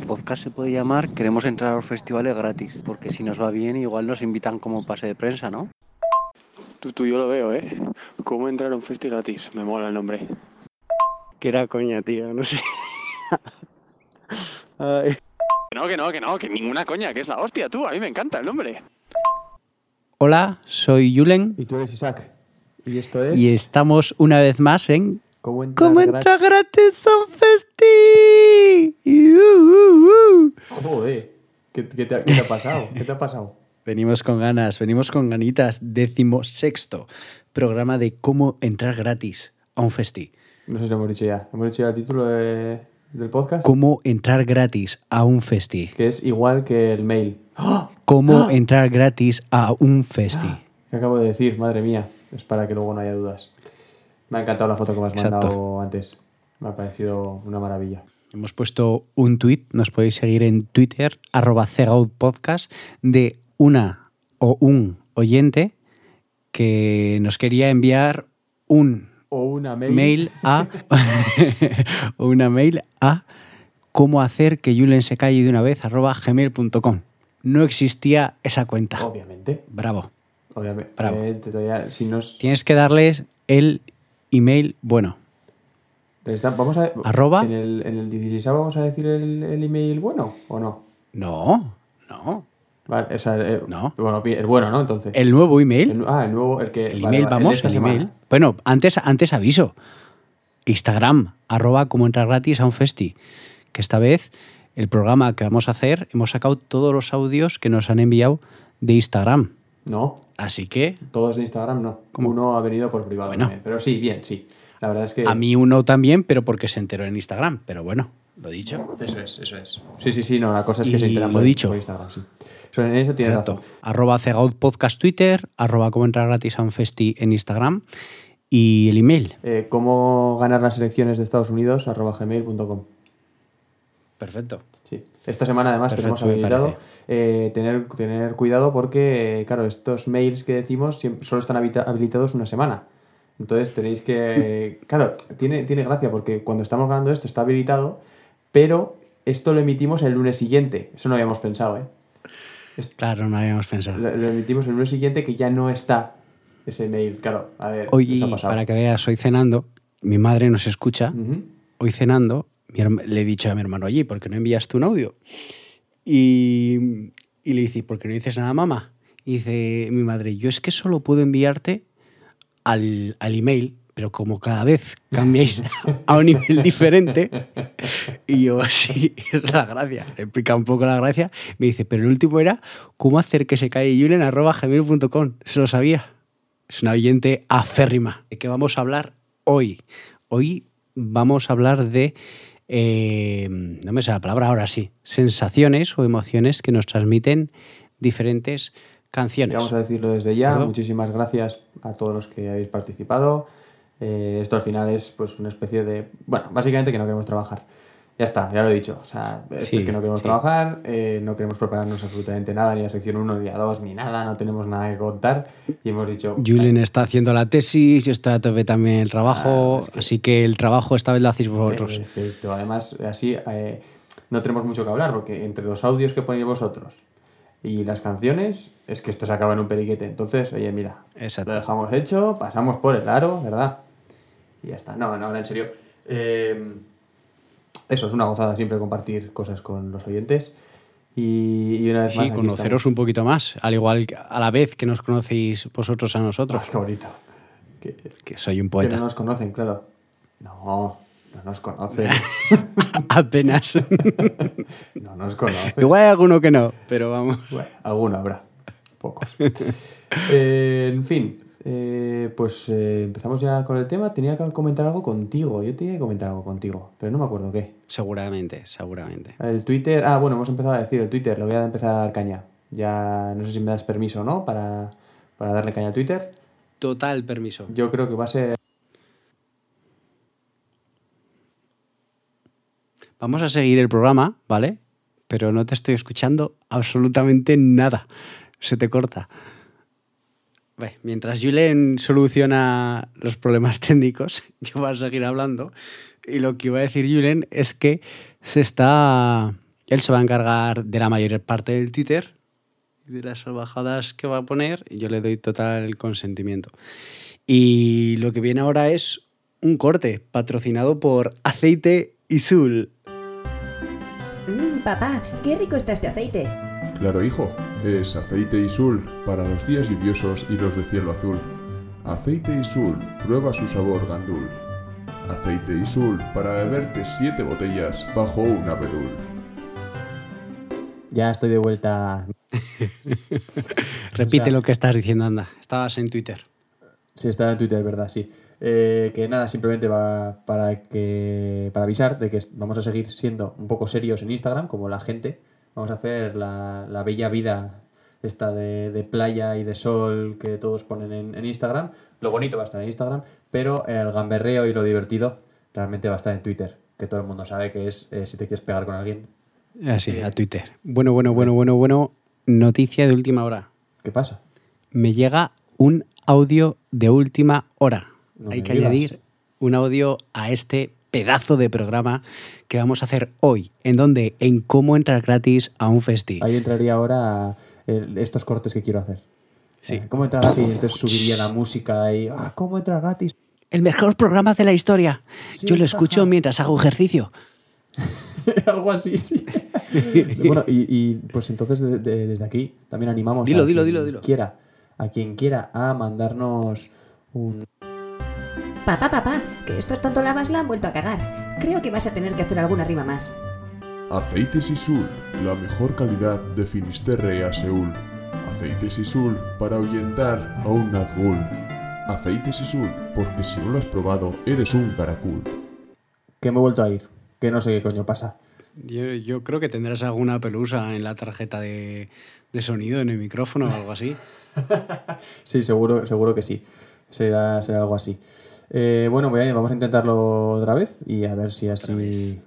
El podcast se puede llamar Queremos entrar a los festivales gratis, porque si nos va bien igual nos invitan como pase de prensa, ¿no? Tú, tú, yo lo veo, ¿eh? ¿Cómo entrar a un festi gratis? Me mola el nombre. Que era coña, tío, no sé. Ay. Que no, que no, que no, que ninguna coña, que es la hostia, tú. A mí me encanta el nombre. Hola, soy Yulen. Y tú eres Isaac. Y esto es... Y estamos una vez más en... ¿Cómo entrar, ¿Cómo gratis? entra gratis a un festi? Uh, uh, uh. Joder. ¿Qué, qué te, ha- qué te ha pasado? ¿Qué te ha pasado? Venimos con ganas, venimos con ganitas. Décimo sexto programa de cómo entrar gratis a un festi. No sé si lo hemos dicho ya. ¿Hemos dicho ya el título de- del podcast? Cómo entrar gratis a un festi. Que es igual que el mail. ¡Ah! Cómo entrar gratis a un festi. ¿Qué acabo de decir? Madre mía. Es para que luego no haya dudas. Me ha encantado la foto que me has Exacto. mandado antes. Me ha parecido una maravilla. Hemos puesto un tweet, nos podéis seguir en Twitter, arroba Podcast, de una o un oyente que nos quería enviar un O una mail. mail a o una mail a cómo hacer que Julen se calle de una vez arroba gmail.com. No existía esa cuenta. Obviamente. Bravo. Obviamente. Bravo. Eh, todavía, si nos... Tienes que darles el email bueno. Está- Vamos a... Arroba. En el, en el 16 vamos a decir el, el email bueno o no. No, no. Vale, o sea, eh, No. Bueno, el bueno, ¿no? Entonces. El nuevo email. El ah, el nuevo, el que. El vale, email, vale, vamos, el semana. email. Bueno, antes, antes aviso. Instagram, arroba como entrar gratis a un festi. Que esta vez el programa que vamos a hacer, hemos sacado todos los audios que nos han enviado de Instagram. No, Así que todos de Instagram no. ¿Cómo? Uno ha venido por privado Bueno. también. Pero sí, bien, sí. La verdad es que. a mí uno también, pero porque se enteró en Instagram. Pero bueno, lo dicho. Eso es, eso es. Sí, sí, sí, no, la cosa es que Y se enteran lo por, dicho. por Instagram, sí. Eso, en eso tienes Exacto. razón. Arroba Cegaut Podcast Twitter, arroba como entrar gratis a un festi en Instagram y el email. Eh, ¿Cómo ganar las elecciones de Estados Unidos? arroba gmail.com. Perfecto. Sí. Esta semana además Perfecto, tenemos habilitado eh, tener, tener cuidado porque, eh, claro, estos mails que decimos siempre, solo están habilitados una semana. Entonces tenéis que... claro, tiene, tiene gracia porque cuando estamos grabando esto está habilitado, pero esto lo emitimos el lunes siguiente. Eso no habíamos pensado, ¿eh? Claro, no habíamos pensado. Lo, lo emitimos el lunes siguiente que ya no está ese mail. Claro, a ver, Hoy, ¿qué os ha pasado? para que veas, hoy cenando, mi madre nos escucha. Hoy cenando, le he dicho a mi hermano, oye, ¿por qué no envías tú un audio? Y, y le dice, ¿por qué no dices nada, mamá? Y dice mi madre, yo es que solo puedo enviarte al, al email, pero como cada vez cambiáis a un email diferente, y yo, sí, es la gracia. Le explica un poco la gracia. Me dice, pero el último era, ¿cómo hacer que se cae Julen arroba gmail.com? Se lo sabía. Es una oyente aférrima. ¿De qué vamos a hablar hoy? Hoy vamos a hablar de, eh, no me sé la palabra ahora sí, sensaciones o emociones que nos transmiten diferentes canciones. vamos a decirlo desde ya. ¿Perdón? Muchísimas gracias a todos los que habéis participado. Eh, esto al final es pues una especie de. Bueno, básicamente que no queremos trabajar. Ya está, ya lo he dicho. O sea, esto Sí, es que no queremos sí. trabajar, eh, no queremos prepararnos absolutamente nada, ni a sección 1 ni a 2, ni nada, no tenemos nada que contar. Y hemos dicho. Julen está haciendo la tesis, yo estoy a tope también el trabajo, Ah, es que- así que el trabajo esta vez lo hacéis vosotros. Perfecto. Además, así eh, no tenemos mucho que hablar, porque entre los audios que ponéis vosotros y las canciones, es que esto se acaba en un periquete. Entonces, oye, mira, Exacto. lo dejamos hecho, pasamos por el aro, ¿verdad? Y ya está. No, no, ahora en serio. eh, eso es una gozada siempre compartir cosas con los oyentes. Y, y una vez más. Sí, conoceros estamos. un poquito más, al igual que a la vez que nos conocéis vosotros a nosotros, Ah, qué bonito. Que, que soy un que poeta. no nos conocen, claro. No, no nos conocen. Apenas. no nos conocen. igual hay alguno que no, pero vamos. Bueno, alguno habrá, pocos. Eh, en fin, eh, pues eh, empezamos ya con el tema. Tenía que comentar algo contigo. Yo tenía que comentar algo contigo, pero no me acuerdo qué. Seguramente, seguramente. El Twitter. Ah, bueno, hemos empezado a decir el Twitter. Le voy a empezar a dar caña. Ya no sé si me das permiso o no para, para darle caña al Twitter. Total permiso. Yo creo que va a ser. Vamos a seguir el programa, ¿vale? Pero no te estoy escuchando absolutamente nada. Se te corta. Mientras Julen soluciona los problemas técnicos, yo voy a seguir hablando. Y lo que iba a decir Julen es que se está Él se va a encargar de la mayor parte del Twitter y de las salvajadas que va a poner y yo le doy total consentimiento. Y lo que viene ahora es un corte patrocinado por Aceite Isul. Mmm, papá, qué rico está este aceite. Claro, hijo, es aceite Isul para los días lluviosos y los de cielo azul. Aceite Isul, prueba su sabor gandul. Aceite Isul para beberte siete botellas bajo un abedul. Ya estoy de vuelta. Repite O sea- lo que estás diciendo, anda. Estabas en Twitter. Sí, está en Twitter, ¿verdad? Sí. Eh, que nada, simplemente va para que para avisar de que vamos a seguir siendo un poco serios en Instagram, como la gente. Vamos a hacer la, la bella vida esta de, de playa y de sol que todos ponen en, en Instagram. Lo bonito va a estar en Instagram, pero el gamberreo y lo divertido realmente va a estar en Twitter, que todo el mundo sabe que es eh, si te quieres pegar con alguien. Así, Eh, a Twitter. Bueno, bueno, bueno, bueno, bueno. Noticia de última hora. ¿Qué pasa? Me llega un audio de última hora. No Hay que digas. añadir un audio a este pedazo de programa que vamos a hacer hoy. ¿En dónde? En cómo entrar gratis a un festi. Ahí entraría ahora el- estos cortes que quiero hacer. Sí. Eh, ¿Cómo entrar gratis? Entonces subiría la música y. Ah, ¿Cómo entrar gratis? El mejor programa de la historia. Sí, Yo lo escucho mientras hago ejercicio. Algo así, sí. bueno, y, y, pues entonces de- de- desde aquí también animamos Dilo, a dilo, quien dilo, dilo. quiera, a quien quiera a mandarnos un Papá, papá, que estos tontolavas la han vuelto a cagar. Creo que vas a tener que hacer alguna rima más. Aceites Isul, la mejor calidad de Finisterre a Seúl. Aceites Isul para ahuyentar a un Nazgul. Aceites Isul, porque si no lo has probado, eres un caracul. que me he vuelto a ir, que no sé qué coño pasa. Yo, yo creo que tendrás alguna pelusa en la tarjeta de, de sonido, en el micrófono o algo así. Sí, seguro, seguro que sí. Será, será algo así. Eh, bueno, voy a- vamos a intentarlo otra vez y a ver si así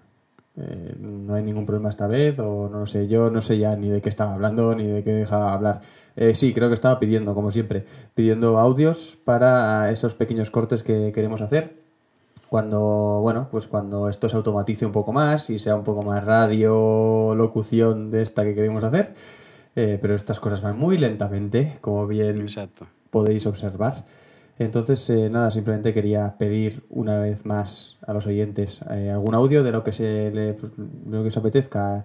eh, no hay ningún problema esta vez o no lo sé. Yo no sé ya ni de qué estaba hablando ni de qué dejaba hablar. Eh, sí, creo que estaba pidiendo, como siempre, pidiendo audios para esos pequeños cortes que queremos hacer. Cuando, bueno, pues cuando esto se automatice un poco más y sea un poco más radio, locución de esta que queremos hacer. Eh, pero estas cosas van muy lentamente, como bien Exacto. podéis observar. Entonces, eh, nada, simplemente quería pedir una vez más a los oyentes eh, algún audio de lo que se le, de lo que os apetezca.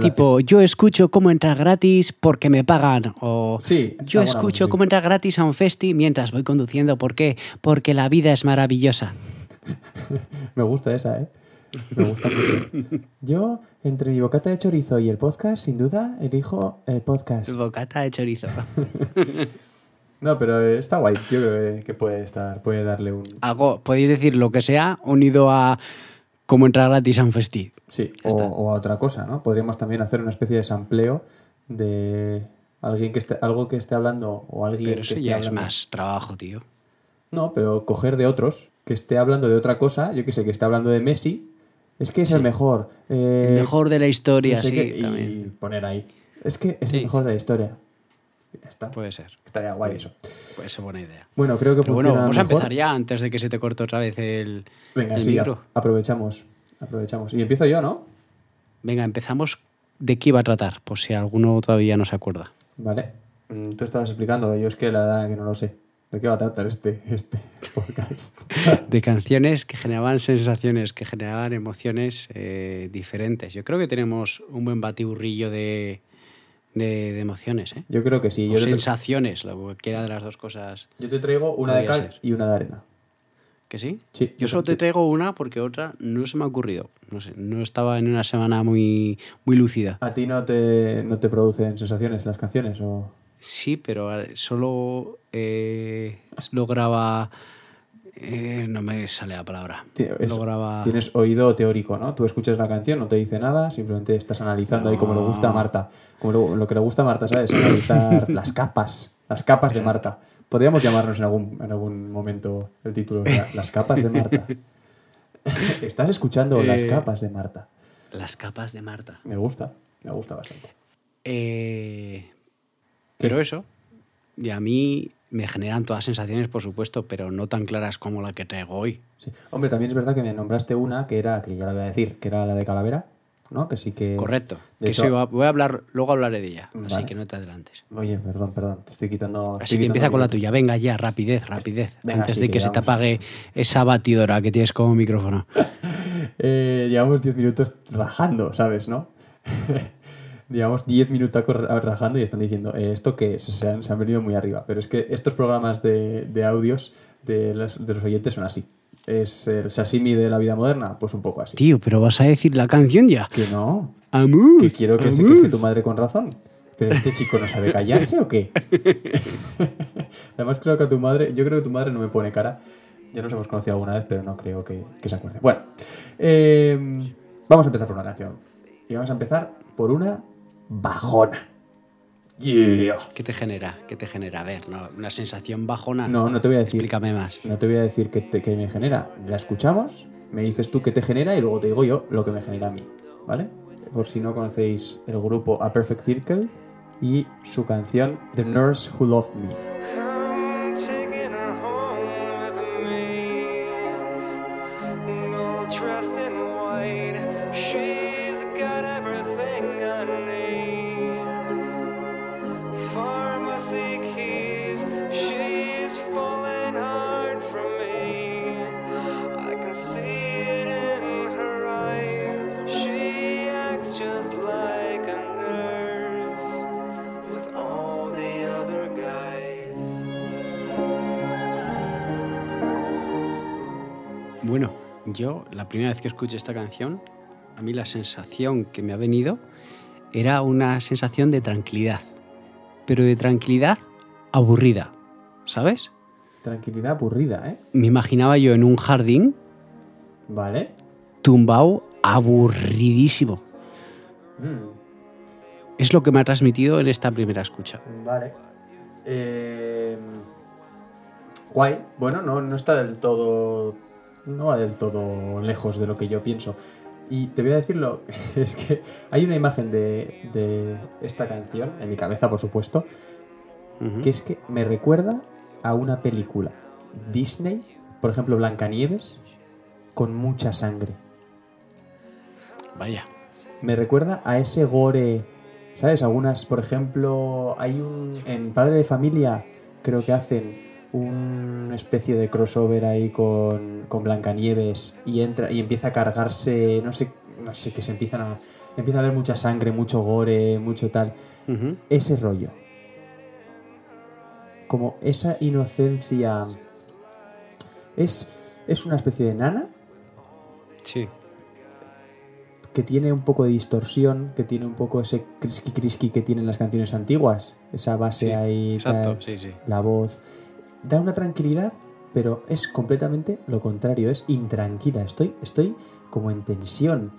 Tipo, yo escucho cómo entrar gratis porque me pagan. O Sí, yo escucho cómo entrar gratis a un festi mientras voy conduciendo. ¿Por qué? Porque la vida es maravillosa. Me gusta esa, ¿eh? Me gusta mucho. Yo, entre mi bocata de chorizo y el podcast, sin duda, elijo el podcast. Bocata de chorizo. No, pero eh, está guay. Yo creo que- que puede estar, puede darle un... Algo, podéis decir lo que sea unido a cómo entrar gratis a un festi. Sí, o, a otra cosa, ¿no? Podríamos también hacer una especie de sampleo de alguien que esté, algo que esté hablando o alguien Pero que eso esté ya es hablando. más trabajo, tío. No, pero coger de otros que esté hablando de otra cosa, yo que sé, que esté hablando de Messi, es que es el mejor. eh, El mejor de la historia, no sé sí, qué, y también. poner ahí. Es que es Sí. el mejor de la historia. Ya está. Puede ser. Estaría guay eso. Puede ser buena idea. Bueno, creo que Pero funciona bueno, vamos a empezar ya antes de que se te corte otra vez el, Venga, el sí, micro. aprovechamos. Aprovechamos. Y empiezo yo, ¿no? Venga, empezamos. ¿De qué iba a tratar? Por si alguno todavía no se acuerda. Vale. Mm, Tú estabas explicando, yo es que la verdad que no lo sé. ¿De qué va a tratar este, este podcast? De canciones que generaban sensaciones, que generaban emociones eh, diferentes. Yo creo que tenemos un buen batiburrillo de, de, de emociones, ¿eh? Yo creo que sí. O Yo sensaciones, cualquiera de las dos cosas. yo te traigo una de cal ser. y una de arena. ¿Que sí? Sí, Yo solo te traigo una porque otra no se me ha ocurrido. No sé, no estaba en una semana muy, muy lúcida. ¿A ti no te, no te producen sensaciones las canciones? O... Sí, pero solo eh, lograba... eh, no me sale la palabra. Ti- es- Lograba... Tienes oído teórico, ¿no? Tú escuchas la canción, no te dice nada, simplemente estás analizando ahí como le gusta a Marta. Como lo, lo que le gusta a Marta, ¿sabes? Analizar las capas, las capas de Marta. Podríamos llamarnos en algún, en algún momento el título, la- Las capas de Marta. Estás escuchando las Eh. capas de Marta. Las capas de Marta. Me gusta, me gusta bastante. Eh, pero eso, y a mí me generan todas sensaciones, por supuesto, pero no tan claras como la que traigo hoy. Sí. Hombre, también es verdad que me nombraste una que era, que ya la voy a decir, que era la de Calavera, ¿no? Que sí que... Correcto. de Que hecho- voy a hablar, luego hablaré de ella, así que no te adelantes. Oye, perdón, perdón, te estoy quitando... Así estoy que empieza con la tuya. Venga ya, rapidez, rapidez. Venga, antes sí, de que que se te apague esa batidora que tienes como micrófono. Eh, llevamos 10 minutos rajando, ¿sabes, no? llevamos 10 minutos rajando y están diciendo, eh, ¿esto qué es? Se han, se han venido muy arriba. Pero es que estos programas de, de audios de, las- de los oyentes son así. ¿Es el sashimi de la vida moderna? Pues un poco así. Tío, pero vas a decir la canción ya. Que no, Amus, que quiero que se queje tu madre con razón. Pero este chico no sabe callarse o qué? Además creo que a tu madre, yo creo que tu madre no me pone cara. Ya nos hemos conocido alguna vez, pero no creo que, que se acuerde. Bueno, eh, vamos a empezar por una canción. Y vamos a empezar por una bajona. Yeah. ¿Qué te genera? ¿Qué te genera? A ver, ¿no? una sensación bajona. No, no te voy a decir. Explícame más. No te voy a decir qué, te- qué me genera. La escuchamos, me dices tú qué te genera y luego te digo yo lo que me genera a mí. ¿Vale? Por si no conocéis el grupo A Perfect Circle y su canción The Nurse Who Loved Me. La primera vez que escuché esta canción, a mí la sensación que me ha venido era una sensación de tranquilidad, pero de tranquilidad aburrida, ¿sabes? Tranquilidad aburrida, ¿eh? Me imaginaba yo en un jardín Vale. tumbado aburridísimo. Mm, Es lo que me ha transmitido en esta primera escucha. vale. Eh, guay. Bueno, no, no está del todo. No va del todo lejos de lo que yo pienso. Y te voy a decirlo, es que hay una imagen de, de esta canción, en mi cabeza, por supuesto, que es que me recuerda a una película Disney, por ejemplo Blancanieves, con mucha sangre. Vaya. Me recuerda a ese gore, ¿sabes? Algunas, por ejemplo, hay un en Padre de Familia creo que hacen una especie de crossover ahí con, con Blancanieves y entra y empieza a cargarse, no sé, no sé, que se empiezan a empieza a haber mucha sangre, mucho gore, mucho tal. Ese rollo. Como esa inocencia. Es, es una especie de nana Sí. que tiene un poco de distorsión, que tiene un poco ese crisqui crisqui que tienen las canciones antiguas. Esa base Sí, ahí, Exacto, tal, sí, sí. la voz. Da una tranquilidad, pero es completamente lo contrario, es intranquila. Estoy, estoy como en tensión,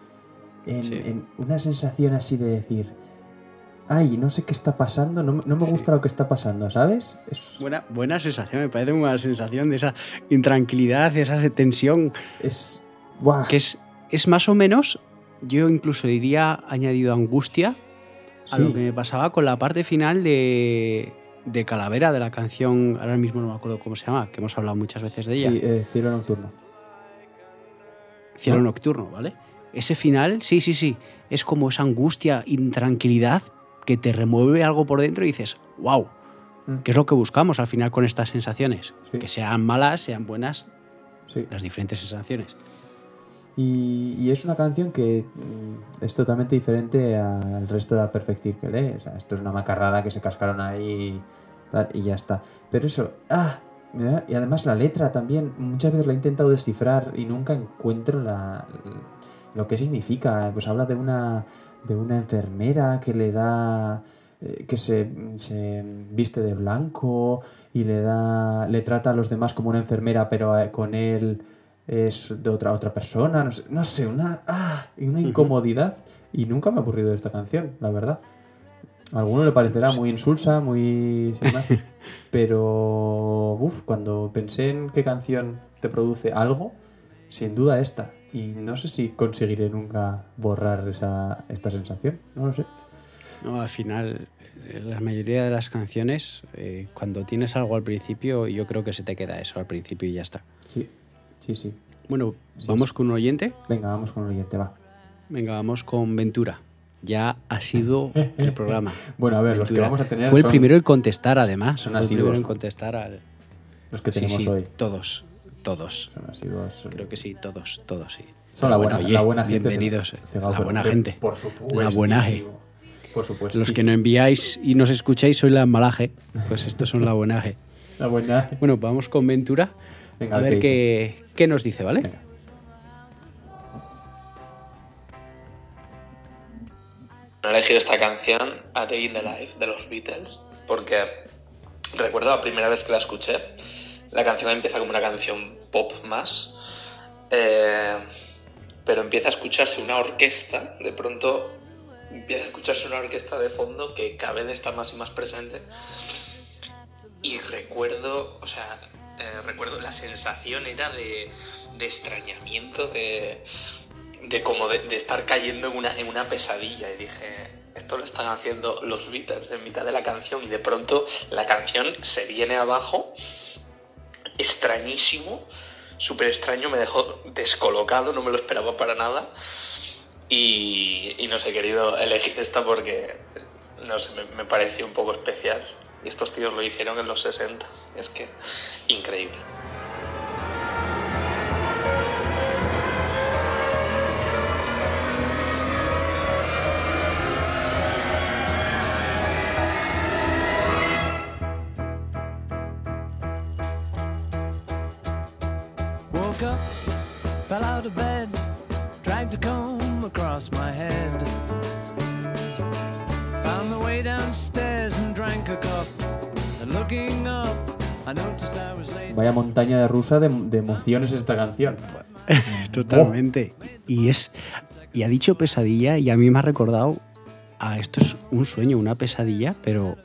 en, Sí. en una sensación así de decir. Ay, no sé qué está pasando, no, me- no me Sí. gusta lo que está pasando, ¿sabes? Es, Buena, buena sensación, me parece una sensación de esa intranquilidad, de esa tensión, es ¡buah! que es, es más o menos, yo incluso diría añadido angustia a Sí, lo que me pasaba con la parte final de, de Calavera, de la canción, ahora mismo no me acuerdo cómo se llama, que hemos hablado muchas veces de ella, sí, eh, cielo nocturno. Cielo ¿no? Nocturno, ¿vale? Ese final, sí, sí, sí, es como esa angustia, intranquilidad que te remueve algo por dentro y dices, wow, Mm, ¿qué es lo que buscamos al final con estas sensaciones? Sí. Que sean malas, sean buenas, sí. las diferentes sensaciones. Y, y es una canción que mm, es totalmente diferente al resto de la Perfect Circle, ¿eh? O sea, esto es una macarrada que se cascaron ahí y ya está. Pero eso, ¡ah! y además la letra también, muchas veces la he intentado descifrar y nunca encuentro la, lo que significa. Pues habla de una, de una enfermera que le da eh, que se, se viste de blanco y le da le trata a los demás como una enfermera pero eh, con él es de otra otra persona no sé, no sé una ah, una incomodidad. Y nunca me ha ocurrido esta canción la verdad. A alguno le parecerá muy insulsa muy sin más, pero uf, cuando pensé en qué canción te produce algo sin duda esta. Y no sé si conseguiré nunca borrar esa, esta sensación no lo sé. No, al final, la mayoría de las canciones, eh, cuando tienes algo al principio, yo creo que se te queda eso al principio y ya está. sí sí sí Bueno, Sí, vamos sí. con un oyente. Venga, vamos con el oyente, va. Venga, vamos con Ventura. Ya ha sido el programa. Bueno, a ver, los que vamos a tener Fue el son primero en contestar, además. son el primero en contestar al. los que tenemos sí, hoy. Todos, todos. Son asiduos, Creo que sí, todos, todos, sí. Son la buena, bueno, oye, la buena gente. Bienvenidos. Cegado, La buena gente. Por supuesto. La buenaje. Por supuesto. Los que no enviáis y nos escucháis soy la malaje. Pues estos son la buenaje. La buena. Bueno, vamos con Ventura. Venga, a ver ¿qué qué, qué nos dice, ¿vale? Venga. He elegido esta canción, A Day in the Life, de los Beatles, porque recuerdo la primera vez que la escuché. La canción empieza como una canción pop más, eh, pero empieza a escucharse una orquesta, de pronto empieza a escucharse una orquesta de fondo que cada vez está más y más presente. Y recuerdo, o sea, eh, recuerdo la sensación era de, de extrañamiento, de, de como de, estar cayendo en una, en una pesadilla. Y dije, esto lo están haciendo los Beatles en mitad de la canción y de pronto la canción se viene abajo, extrañísimo, súper extraño, me dejó descolocado, no me lo esperaba para nada. Y, y no sé, he querido elegir esta porque, no sé, me, me pareció un poco especial. Y estos tíos lo hicieron en los 60, es que increíble. Vaya montaña de rusa de, emociones esta canción. Totalmente. Y es. Y ha dicho pesadilla y a mí me ha recordado a esto es un sueño, una pesadilla, pero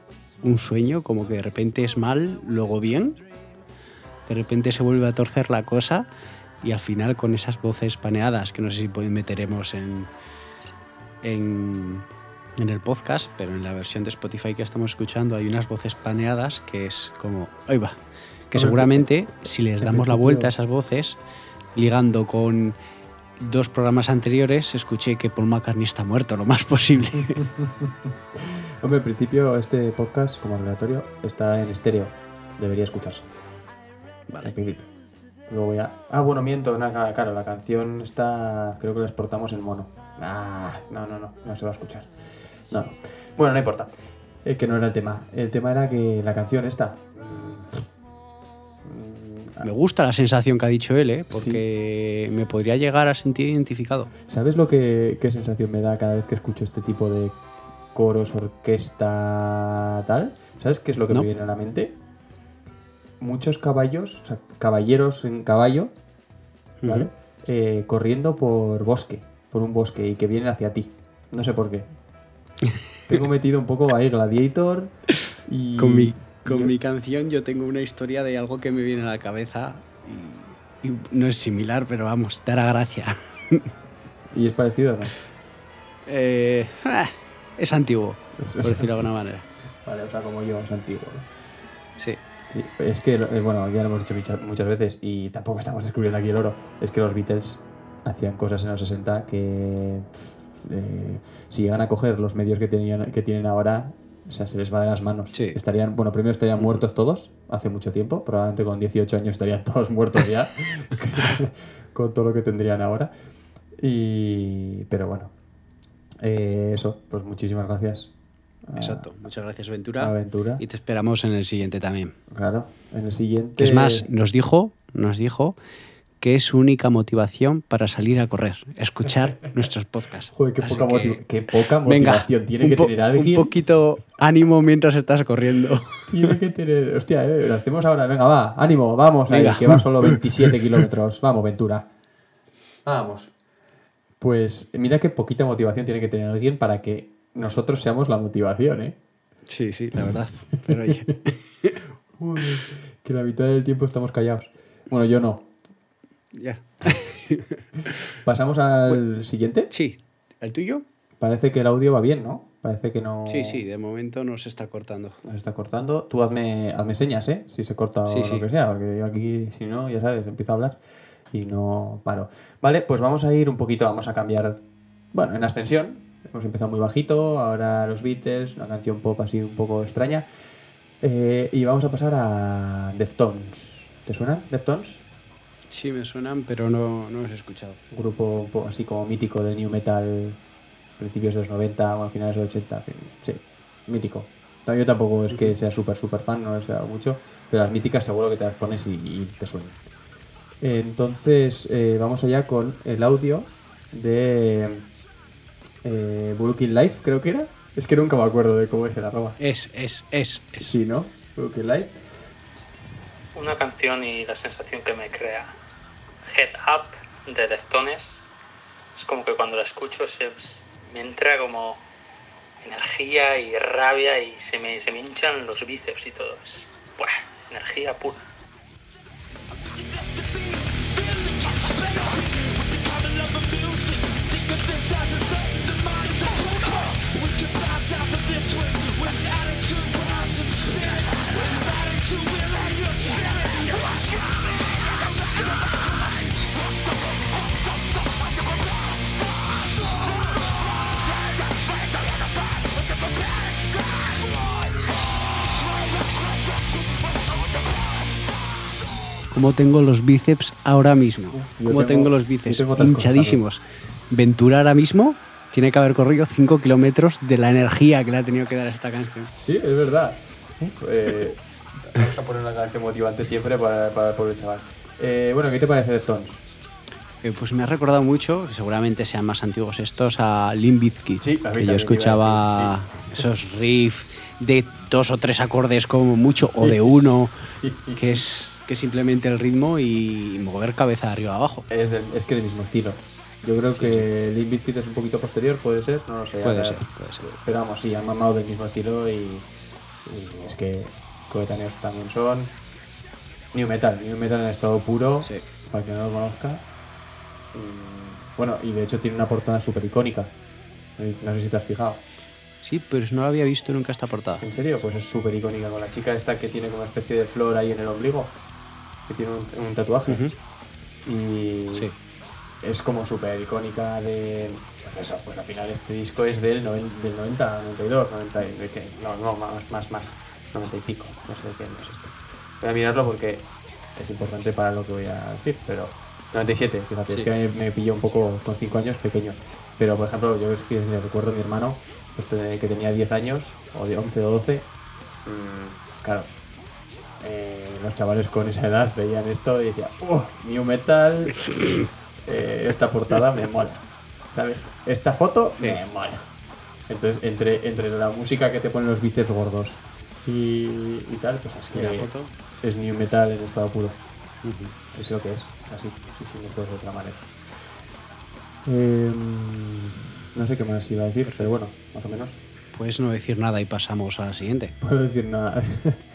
un sueño como que de repente es mal, luego bien, de repente se vuelve a torcer la cosa y al final con esas voces paneadas, que no sé si meteremos en, en, en el podcast, pero en la versión de Spotify que estamos escuchando hay unas voces paneadas que es como, ahí va, que seguramente si les damos la vuelta a esas voces, ligando con dos programas anteriores, escuché que Paul McCartney está muerto lo más posible. Hombre, en principio este podcast, como aleatorio, está en estéreo. Debería escucharse. Vale. En principio. Luego ya. Ah, bueno, miento. no, claro, la canción está. Creo que la exportamos en mono. Ah, no, no, no. No se va a escuchar. No, no. Bueno, no importa. Es que no era el tema. El tema era que la canción esta. Me gusta la sensación que ha dicho él, ¿eh? porque me podría llegar a sentir identificado. ¿Sabes lo que qué sensación me da cada vez que escucho este tipo de coros, orquesta, tal? ¿Sabes qué es lo que No. me viene a la mente? Muchos caballos, o sea, caballeros en caballo, ¿vale? Eh, corriendo por bosque, por un bosque y que vienen hacia ti. No sé por qué. Tengo metido un poco ahí Gladiator y... Con, mi, con yo- mi canción yo tengo una historia de algo que me viene a la cabeza y, y no es similar, pero vamos, dará gracia. ¿Y es parecido o no? Eh, ah, es antiguo, Es- por decirlo de alguna manera. Vale, o sea, como yo, es antiguo. ¿no? Sí. Sí, es que, eh, bueno, ya lo hemos dicho muchas, veces y tampoco estamos descubriendo aquí el oro. Es que los Beatles hacían cosas en los 60 que eh, si llegan a coger los medios que, tenían, que tienen ahora, o sea, se les va de las manos. Sí. Estarían, bueno, primero estarían muertos todos hace mucho tiempo, probablemente con 18 años estarían todos muertos ya, con todo lo que tendrían ahora. Y, pero bueno, eh, eso, pues muchísimas gracias. a- Exacto. Muchas gracias, Ventura. Aventura. Y te esperamos en el siguiente también. Claro, en el siguiente. Es más, nos dijo, nos dijo que es su única motivación para salir a correr, escuchar nuestros podcasts. Joder, qué poca, que, qué poca Venga, motivación tiene que tener alguien. Un poquito ánimo mientras estás corriendo. Tiene que tener. Hostia, eh, lo hacemos ahora. Venga, va, ánimo, vamos ahí, que va solo 27 kilómetros. Vamos, Ventura. Vamos. Pues mira qué poquita motivación tiene que tener alguien para que nosotros seamos la motivación, ¿eh? Sí, sí, la verdad. Pero oye, que la mitad del tiempo estamos callados. Bueno, yo no. Ya. Pasamos al siguiente. Sí, ¿el tuyo? Parece que el audio va bien, ¿no? Parece que no. Sí, sí, de momento no se está cortando. Nos está cortando. Tú hazme, hazme señas, ¿eh? Si se corta Sí, o sí. lo que sea, porque yo aquí, si no, ya sabes, empiezo a hablar y no paro. Vale, pues vamos a ir un poquito, vamos a cambiar bueno, en ascensión. Hemos empezado muy bajito, ahora los Beatles, una canción pop así un poco extraña. Eh, y vamos a pasar a Deftones. ¿Te suenan Deftones? Sí, me suenan, pero no, no los he escuchado. Un grupo un poco así como mítico del new metal, principios de los 90, bueno, finales de los 80, en fin, sí, mítico. No, Yo tampoco es que sea súper, súper fan, no les he dado mucho, pero las míticas seguro que te las pones y, y te suenan. Entonces, eh, vamos allá con el audio de eh, Brooklyn Life, creo que era. Es que nunca me acuerdo de cómo es el arroba. Es, es, es, es. Sí, ¿no? Brooklyn Life. Una canción y la sensación que me crea. Head Up de Deftones. Es como que cuando la escucho se, me entra como energía y rabia y se me, se me hinchan los bíceps y todo. Es buah, energía pura. Como tengo los bíceps ahora mismo. Uf, yo Como tengo- tengo, los bíceps tengo cosas hinchadísimos. Ventura ahora mismo tiene que haber corrido 5 kilómetros de la energía que le ha tenido que dar esta canción. Sí, es verdad. Uf, eh, vamos a poner una canción motivante siempre para, para el pobre chaval. Eh, bueno, ¿qué te parece Deftones? Eh, pues me ha recordado mucho, que seguramente sean más antiguos estos, a Limp Bizkit. Sí, a que yo escuchaba decir, esos riffs de dos o tres acordes como mucho, o de uno, que es que simplemente el ritmo y mover cabeza de arriba abajo. Es, del- es que del mismo estilo. Yo creo que Limp Bizkit es un poquito posterior, puede ser, no lo sé. Puede ser, puede ser. Pero vamos, sí, han mamado del mismo estilo y, y es que coetáneos también son. New Metal, New Metal en estado puro, Sí. para que no lo conozca. Bueno, y de hecho tiene una portada súper icónica. No sé si te has fijado. Sí, pero no lo había visto nunca esta portada. ¿En serio? Pues es súper icónica con la chica esta que tiene como una especie de flor ahí en el ombligo, que tiene un, un tatuaje. Ujú. Y Sí. es como súper icónica de... Pues eso, pues al final este disco es del, noven- del 90, 92, 90, y- de que, no, no, más, más, más, 90 y pico, no sé de qué año es esto. Voy a mirarlo porque es importante para lo que voy a decir, pero 97, fíjate, es Sí. que me, me pilló un poco con 5 años pequeño. Pero por ejemplo, yo es recuerdo a mi hermano, pues, que tenía 10 años, o de 11 o 12, mm, claro, eh, los chavales con esa edad veían esto y decían, ¡oh! New Metal, eh, esta portada me mola, ¿sabes? Esta foto me mola. Entonces, entre, entre la música que te ponen los bíceps gordos y, y tal, pues es que ¿Y la foto? es New Metal en estado puro. Es lo que es, así, sí, sí, no de otra manera. Em, no sé qué más iba a decir, pero bueno, más o menos. Puedes no decir nada y pasamos a la siguiente. Puedo decir nada.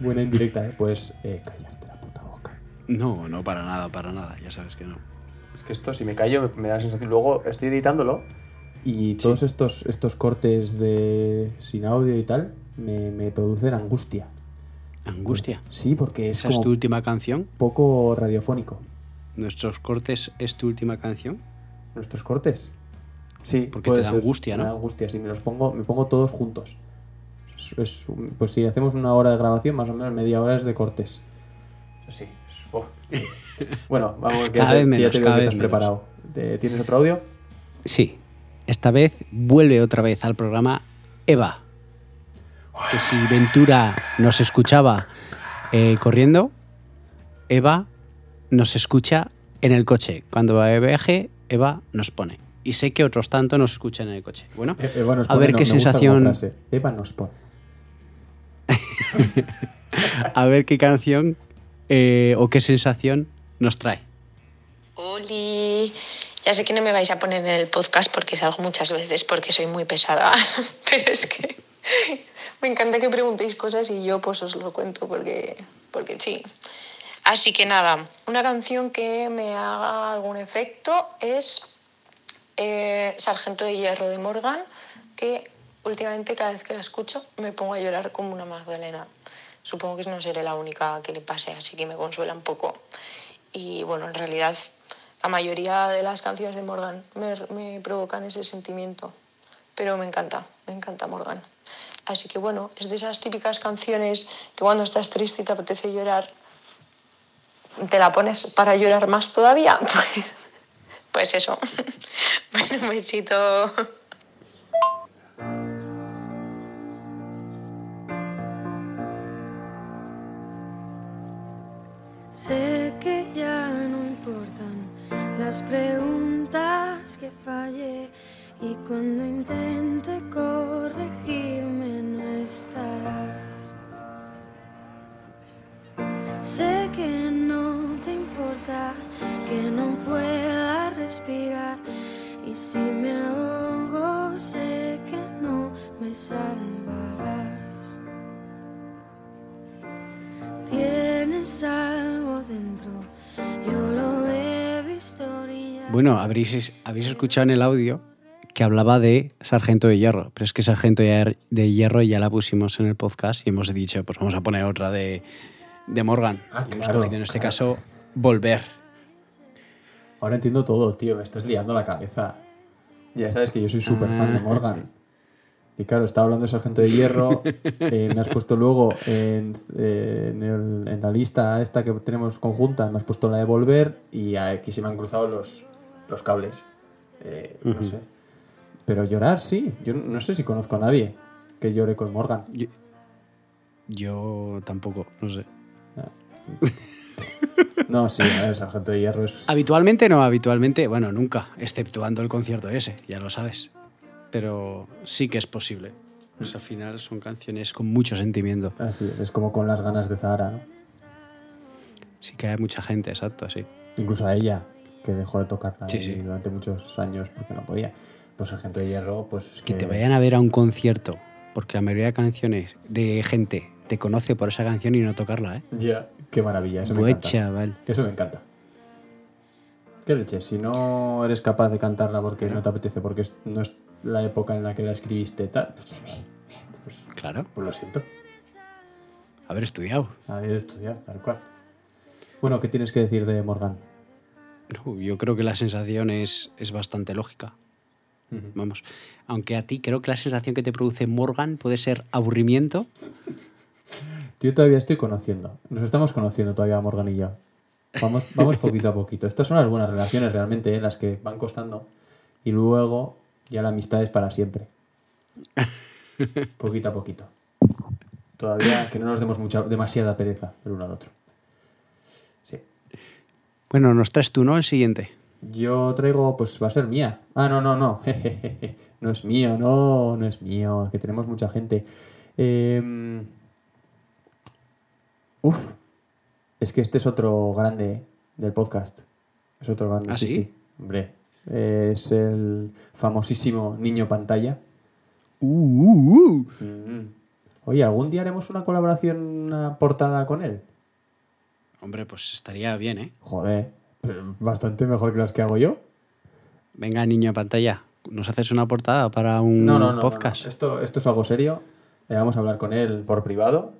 Buena indirecta, ¿eh? Pues eh, callarte la puta boca. No, no, para nada, para nada, ya sabes que no. Es que esto, si me callo, me, me da la sensación. Luego estoy editándolo y todos estos, estos cortes de sin audio y tal me, me producen angustia. Angustia. Sí, porque es ¿Esa es como tu última canción? poco radiofónico. ¿Nuestros cortes es tu última canción? ¿Nuestros cortes? Sí, Porque puede te da ser. angustia, Me ¿no? da angustia, sí, me los pongo, me pongo todos juntos. Es- pues si hacemos una hora de grabación, más o menos media hora es de cortes. Sí. oh. bueno, vamos, que ya te, vez que ya menos, te veo cada que menos. preparado. ¿Te- ¿Tienes otro audio? Sí. Esta vez vuelve otra vez al programa Eva. Que si Ventura nos escuchaba eh, corriendo, Eva nos escucha en el coche. Cuando va de viaje, Eva nos pone. Y sé que otros tanto nos escuchan en el coche. Bueno, E- Eva nos a pone, ver no, qué me gusta como sensación. frase. Eva nos pone. a ver qué canción eh, o qué sensación nos trae. Oli, ya sé que no me vais a poner en el podcast porque salgo muchas veces porque soy muy pesada, pero es que me encanta que preguntéis cosas y yo pues os lo cuento porque, porque sí. Así que nada, una canción que me haga algún efecto es eh, Sargento de Hierro de Morgan, que últimamente cada vez que la escucho me pongo a llorar como una Magdalena. Supongo que no seré la única que le pase, así que me consuela un poco. Y bueno, en realidad la mayoría de las canciones de Morgan me, provocan ese sentimiento. Pero me encanta, me encanta Morgan. Así que bueno, es de esas típicas canciones que cuando estás triste y te apetece llorar, te la pones para llorar más todavía. Pues, pues eso. Bueno, un besito. Sé que ya no importan las preguntas que fallé y cuando intente corregirme no estarás. Sé que no te importa que no pueda respirar y si me ahogo sé que no me salvarás. Bueno, habréis, habéis escuchado en el audio que hablaba de Sargento de Hierro, pero es que Sargento de Hierro ya la pusimos en el podcast y hemos dicho, pues vamos a poner otra de, de Morgan. Ah, Y hemos claro, elegido en este claro. caso Volver. Ahora entiendo todo, tío. Me estás liando la cabeza. Ya sabes que yo soy súper fan de Ah. Morgan. Y claro, estaba hablando de Sargento de Hierro. eh, me has puesto luego en, eh, en el- en la lista esta que tenemos conjunta, me has puesto la de Volver y aquí se me han cruzado los, los cables. Eh, No sé. Pero llorar, sí. Yo no sé si conozco a nadie que llore con Morgan. Yo, yo tampoco, no sé. No, sí, a ver, Sargento de Hierro es. Habitualmente no, habitualmente, bueno, nunca, exceptuando el concierto ese, ya lo sabes. Pero sí que es posible. Pues al final son canciones con mucho sentimiento. Así, es como con las ganas de Zahara, ¿no? Sí que hay mucha gente, exacto, sí. Incluso a ella, que dejó de tocarla Sí, ahí sí. durante muchos años porque no podía. Pues Sargento de Hierro, pues es Que que. te vayan a ver a un concierto, porque la mayoría de canciones de gente te conoce por esa canción y no tocarla, ¿eh? Ya, qué maravilla, eso me encanta. chaval. Eso me encanta. Qué leche, si no eres capaz de cantarla porque no te apetece, porque no es la época en la que la escribiste, tal, pues, pues, Claro, pues lo siento. haber estudiado. Haber estudiado, tal cual. Bueno, ¿qué tienes que decir de Morgan? Yo creo que la sensación es, es bastante lógica. Vamos, aunque a ti creo que la sensación que te produce Morgan puede ser aburrimiento. Yo todavía estoy conociendo. Nos estamos conociendo todavía Morgan y yo. Vamos, vamos poquito a poquito. Estas son las buenas relaciones realmente, ¿eh? las que van costando. Y luego ya la amistad es para siempre. Poquito a poquito. Todavía que no nos demos mucha, demasiada pereza el uno al otro. Bueno, nos traes tú, ¿no? El siguiente. Yo traigo, pues va a ser mía. Ah, no, no, no. Jejeje. No es mío, no, no es mío. Que tenemos mucha gente. Eh, uf. Es que este es otro grande del podcast. Es otro grande, ¿Ah, sí, sí? sí. Hombre. Es el famosísimo niño pantalla. Uh, uh, uh. Mm. Oye, ¿algún día haremos una colaboración, una portada con él? Hombre, pues estaría bien, ¿eh? Joder, bastante mejor que las que hago yo. Venga, niño de pantalla, ¿nos haces una portada para un No, no, no, no, podcast? no. Esto, esto es algo serio. Eh, vamos a hablar con él por privado.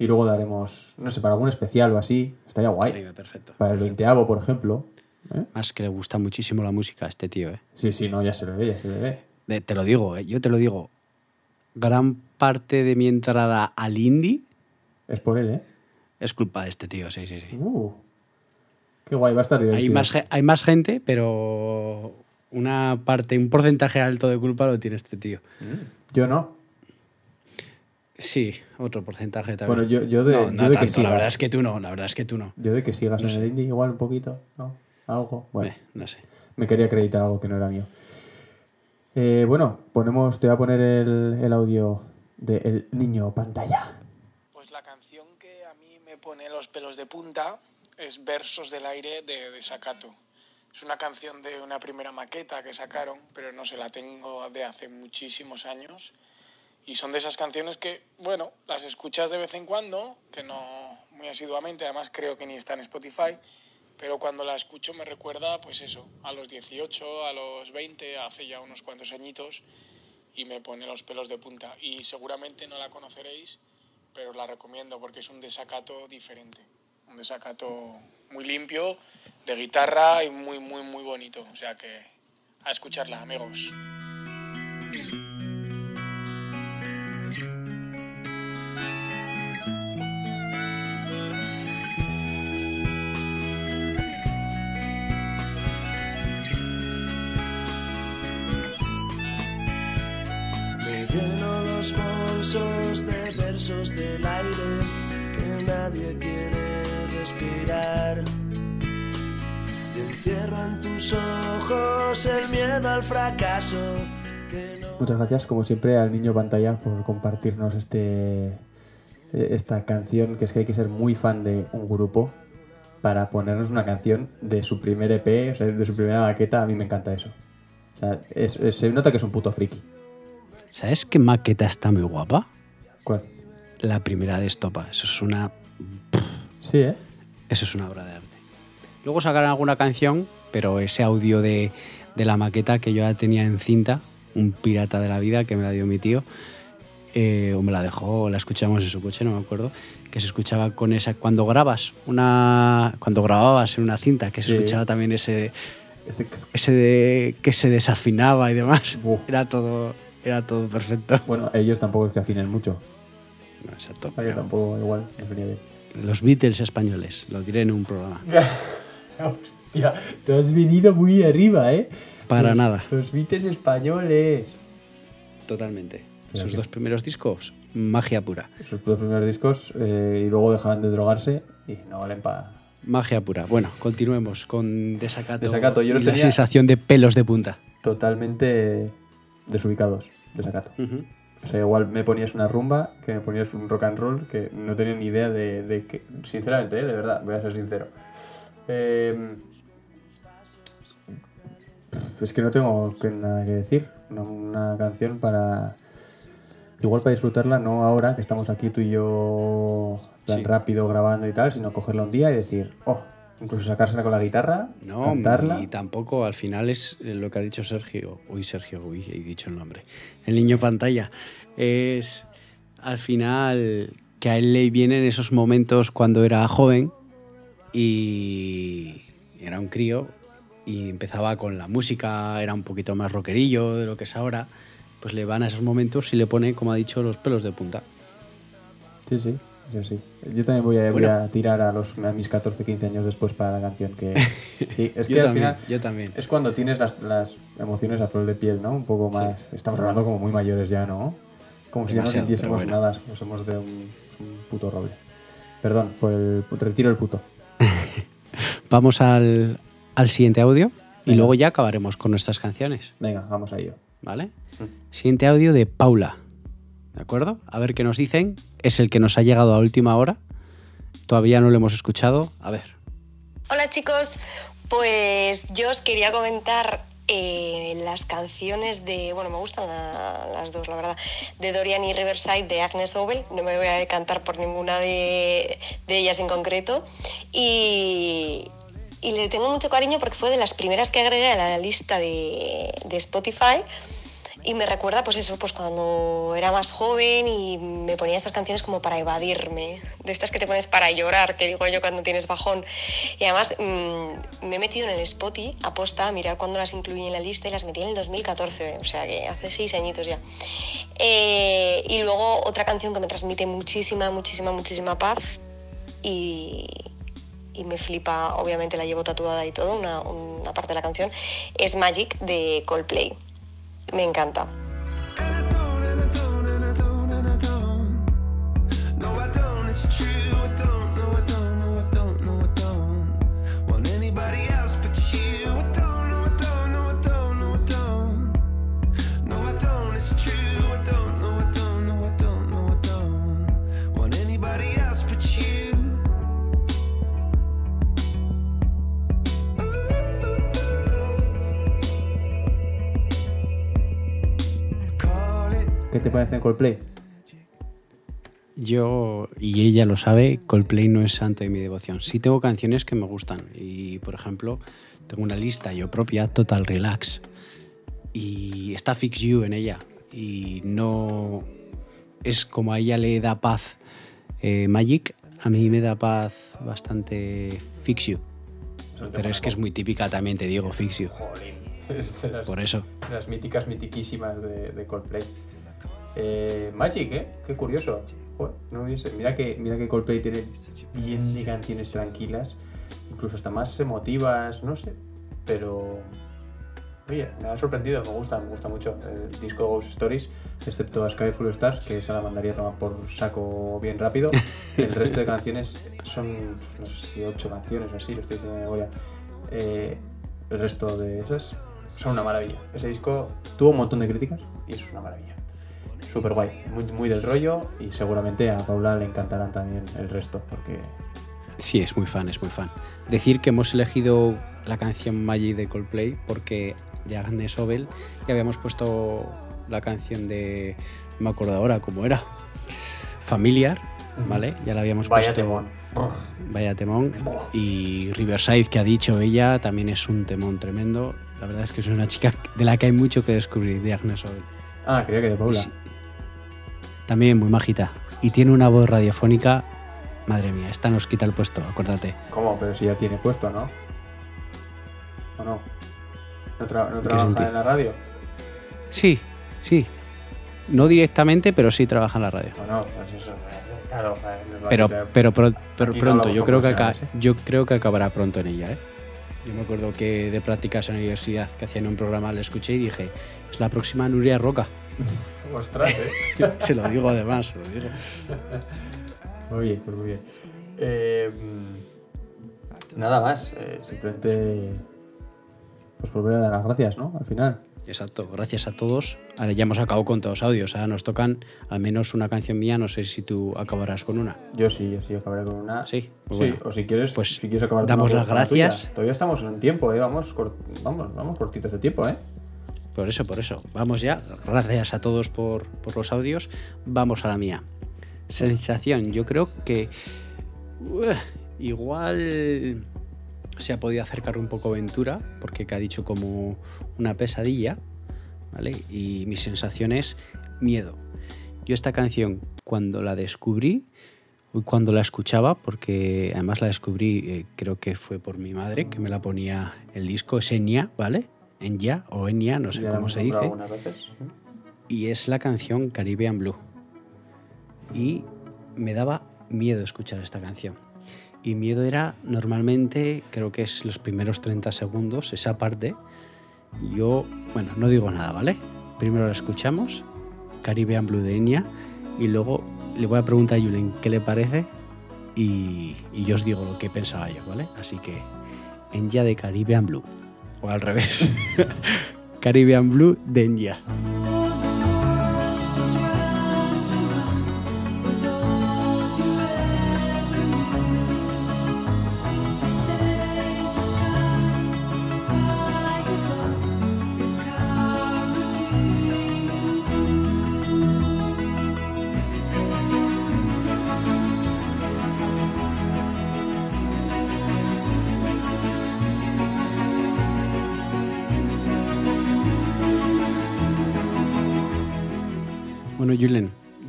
Y luego daremos, no sé, para algún especial o así. Estaría guay. Venga, perfecto. Para el veinteavo, por ejemplo. ¿Eh? Más que le gusta muchísimo la música a este tío, ¿eh? Sí, sí, no, ya se le ve, ya se le ve. De- te lo digo, ¿eh? Yo te lo digo. Gran parte de mi entrada al indie Es por él, ¿eh? Es culpa de este tío, sí, sí, sí. Uh, qué guay, va a estar Hay divertido. más, ge- hay más gente, pero una parte, un porcentaje alto de culpa lo tiene este tío. Mm, Yo no. Sí, otro porcentaje también. Bueno, yo, yo de, no, yo no de que sigas. la verdad es que tú no, la verdad es que tú no. Yo de que sigas No en sé. el indie igual un poquito, ¿no? Algo. Bueno, Eh, no sé. me quería acreditar algo que no era mío. Eh, bueno, ponemos, te voy a poner el, el audio de El Niño Pantalla. Pues la canción que a mí me pone los pelos de punta es Versos del aire de Desacato. Es una canción de una primera maqueta que sacaron, pero no se la tengo de hace muchísimos años. Y son de esas canciones que, bueno, las escuchas de vez en cuando, que no muy asiduamente, además creo que ni está en Spotify, pero cuando la escucho me recuerda, pues eso, a los 18, a los 20, hace ya unos cuantos añitos, y me pone los pelos de punta. Y seguramente no la conoceréis, pero la recomiendo porque es un desacato diferente. Un desacato muy limpio de guitarra y muy, muy, muy bonito. O sea que a escucharla, amigos. Respirar. Y encierro en tus ojos el miedo al fracaso. Que no Muchas gracias, como siempre, al niño pantalla por compartirnos este esta canción, que es que hay que ser muy fan de un grupo para ponernos una canción de su primer EP, de su primera maqueta. A mí me encanta eso. O sea, es- es- se nota que es un puto friki. ¿Sabes qué maqueta está muy guapa? ¿Cuál? La primera de Estopa. Eso es una. Sí, ¿eh? Eso es una obra de arte. Luego sacaron alguna canción, pero ese audio de, de la maqueta que yo ya tenía en cinta, un pirata de la vida que me la dio mi tío, eh, o me la dejó, o la escuchamos en su coche, no me acuerdo, que se escuchaba con esa. Cuando grabas una. Cuando grababas en una cinta, que se escuchaba también ese. Ese de que se desafinaba y demás. Era todo. Era todo perfecto. Bueno, ellos tampoco es que afinen mucho. No, exacto. Ellos tampoco igual, venía bien. Los Beatles españoles, lo diré en un programa. Hostia, te has venido muy arriba, ¿eh? Para Los- nada. Los Beatles españoles. Totalmente. Pero Sus que- dos primeros discos, magia pura. Sus dos primeros discos eh, y luego dejaban de drogarse y no valen para... Magia pura. Bueno, continuemos con Desacato. Desacato, yo y los la tenía- sensación de pelos de punta. Totalmente desubicados, desacato. O sea, igual me ponías una rumba, que me ponías un rock and roll, que no tenía ni idea de, de que... Sinceramente, ¿eh? de verdad, voy a ser sincero. Eh, es que no tengo que- nada que decir. Una canción para... Igual para disfrutarla, no ahora que estamos aquí tú y yo tan Sí. rápido grabando y tal, sino cogerla un día y decir, oh, incluso sacársela con la guitarra, No, cantarla. y tampoco al final es lo que ha dicho Sergio. Uy, Sergio, uy, he dicho el nombre. El niño pantalla. Es al final que a él le vienen esos momentos cuando era joven y era un crío y empezaba con la música, era un poquito más rockerillo de lo que es ahora. Pues le van a esos momentos y le pone, como ha dicho, los pelos de punta. Sí, sí, eso sí. Yo también voy a, voy Bueno. a tirar a, los, a mis 14, 15 años después para la canción. que Sí, es que Yo al también, final yo también. es cuando tienes las, las emociones a flor de piel, ¿no? Un poco más. Estamos hablando como muy mayores ya, ¿no? Como si ya no sintiésemos bueno. nada, como somos de un, un puto roble. Perdón, por el, retiro el puto. Vamos al, al siguiente audio y Venga. luego ya acabaremos con nuestras canciones. Venga, vamos a ello. ¿Vale? Siguiente audio de Paula. ¿De acuerdo? A ver qué nos dicen. Es el que nos ha llegado a última hora. Todavía no lo hemos escuchado. A ver. Hola chicos, pues yo os quería comentar eh, las canciones de, bueno, me gustan la- las dos, la verdad, de Dorian y Riverside de Agnes Obel, no me voy a decantar por ninguna de, ellas en concreto, y, le tengo mucho cariño porque fue de las primeras que agregué a la lista de Spotify. Y me recuerda, pues eso, pues cuando era más joven y me ponía estas canciones como para evadirme, de estas que te pones para llorar, que digo yo cuando tienes bajón. Y además mm, me he metido en el Spotify, aposta, a mirar cuándo las incluí en la lista y las metí en el 2014, o sea que hace seis añitos ya. Eh, y luego otra canción que me transmite muchísima, muchísima, muchísima paz y, y me flipa, obviamente la llevo tatuada y todo, una, una parte de la canción, es Magic de Coldplay. Me encanta. ¿Qué te parece en Coldplay? Yo, y ella lo sabe, Coldplay no es santo de mi devoción. Sí tengo canciones que me gustan. Y, por ejemplo, tengo una lista yo propia, Total Relax. Y está Fix You en ella. Y no... Es como a ella le da paz eh, Magic, a mí me da paz bastante Fix You. Pero es que es muy típica también, te digo, de las, Por eso. las míticas, mitiquísimas de, de Coldplay. Eh, Magic, ¿eh? Qué curioso. Joder, no hubiese- Mira que, mira que Coldplay tiene bien de canciones tranquilas, incluso hasta más emotivas, no sé. Pero. Oye, me ha sorprendido, me gusta, me gusta mucho el disco Ghost Stories, excepto a Sky Full of Stars, que esa la mandaría a tomar por saco bien rápido. El resto de canciones son, no sé si ocho canciones o así, lo estoy diciendo de memoria. Eh, el resto de esas son una maravilla. Ese disco tuvo un montón de críticas y es una maravilla. Súper guay, muy, muy del rollo y seguramente a Paula le encantarán también el resto, porque Sí, es muy fan, es muy fan. Decir que hemos elegido la canción Magic de Coldplay porque de Agnes Obel ya habíamos puesto la canción de. No me acuerdo ahora cómo era. Familiar, ¿vale? Ya la habíamos Vaya puesto. temón. Vaya temón. Y Riverside, que ha dicho ella, también es un temón tremendo. La verdad es que es una chica de la que hay mucho que descubrir, de Agnes Obel. Ah, creía que de Paula. También muy majita. Y tiene una voz radiofónica. Madre mía, esta nos quita el puesto, acuérdate. ¿Cómo? Pero si ya tiene puesto, ¿no? ¿O no? ¿No, tra- no qué trabaja sentido? en la radio? Sí, sí. No directamente, pero sí trabaja en la radio. Pues eso. Claro, Pero, pero, pero no pronto, yo creo, que profesionales, ¿eh? yo creo que acabará pronto en ella, ¿eh? Yo me acuerdo que de prácticas en la universidad que hacían un programa, le escuché y dije, es la próxima Nuria Roca. Ostras, ¿eh? se lo digo además, se lo digo. Muy bien, pues muy bien. Eh, nada más, eh, simplemente pues volver a dar las gracias, ¿no? Al final. Exacto, gracias a todos. Ahora ya hemos acabado con todos los audios. Ahora nos tocan al menos una canción mía. No sé si tú acabarás con una. Yo sí, yo sí acabaré con una. Sí, pues sí, bueno. o si quieres, Pues si quieres acabar damos con las tuya. gracias. Todavía estamos en tiempo, ¿eh? Vamos, cort- vamos, vamos cortitos de tiempo, ¿eh? Por eso, por eso. Vamos ya. Gracias a todos por, por los audios. Vamos a la mía. Sensación. Yo creo que igual se ha podido acercar un poco Ventura, porque que ha dicho como una pesadilla, ¿vale? Y mi sensación es miedo. Yo esta canción, cuando la descubrí, cuando la escuchaba, porque además la descubrí, eh, creo que fue por mi madre, que me la ponía el disco, es Enya, ¿vale? Enya o Enya, no sé Ya cómo se dice. veces. Y es la canción Caribbean Blue. Y me daba miedo escuchar esta canción. Y miedo era normalmente, creo que es los primeros 30 segundos, esa parte. Yo, bueno, no digo nada, ¿vale? Primero la escuchamos, Caribbean Blue de Enya, y luego le voy a preguntar a Julen qué le parece y, y yo os digo lo que pensaba yo, ¿vale? Así que Enya de Caribbean Blue. O al revés. Caribbean Blue de Enya.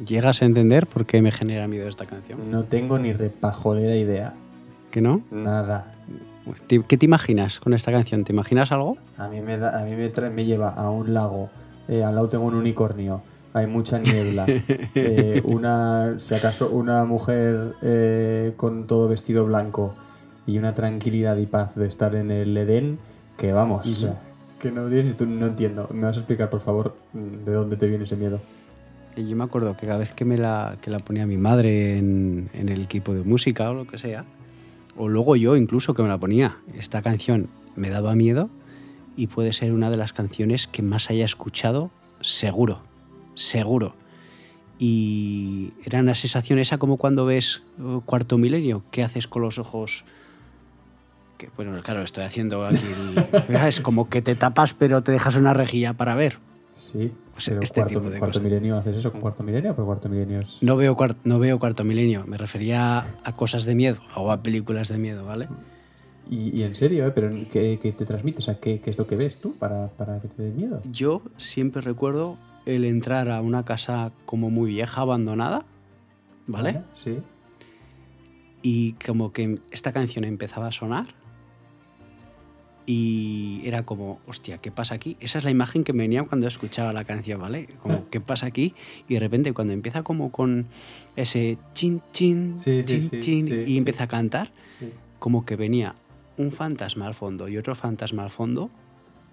¿Llegas a entender por qué me genera miedo esta canción? No tengo ni repajolera idea. ¿Que no? Nada. ¿Te- ¿Qué te imaginas con esta canción? ¿Te imaginas algo? A mí me, da, a mí me, trae- me lleva a un lago. eh, al lado tengo un unicornio. Hay mucha niebla. eh, una, si acaso, una mujer eh, con todo vestido blanco y una tranquilidad y paz de estar en el Edén. Que vamos, o sea, que no, no entiendo. ¿Me vas a explicar, por favor, de dónde te viene ese miedo? Yo me acuerdo que cada vez que me la, que la ponía mi madre en, en el equipo de música o lo que sea, o luego yo incluso que me la ponía, esta canción me daba miedo y puede ser una de las canciones que más haya escuchado seguro, seguro. Y era una sensación esa como cuando ves uh, Cuarto Milenio, ¿qué haces con los ojos? Que, bueno, claro, estoy haciendo aquí el- Es como que te tapas pero te dejas una rejilla para ver. Sí, Pues pero este cuarto, tipo de cuarto cosas. milenio haces eso con cuarto milenio, pero cuarto milenio es. No veo, no veo Cuarto Milenio, me refería a cosas de miedo o a películas de miedo, ¿vale? Y, y en serio, ¿eh? Pero ¿qué, qué te transmite? O sea, ¿qué, qué es lo que ves tú para, para que te dé miedo? Yo siempre recuerdo el entrar a una casa como muy vieja, abandonada, ¿vale? Sí. Y como que esta canción empezaba a sonar Y era como, hostia, ¿qué pasa aquí? Esa es la imagen que me venía cuando escuchaba la canción, ¿vale? Como, ¿qué pasa aquí? Y de repente cuando empieza como con ese chin, chin, Sí, chin, sí, chin, sí, y sí. empieza a cantar, como que venía un fantasma al fondo y otro fantasma al fondo,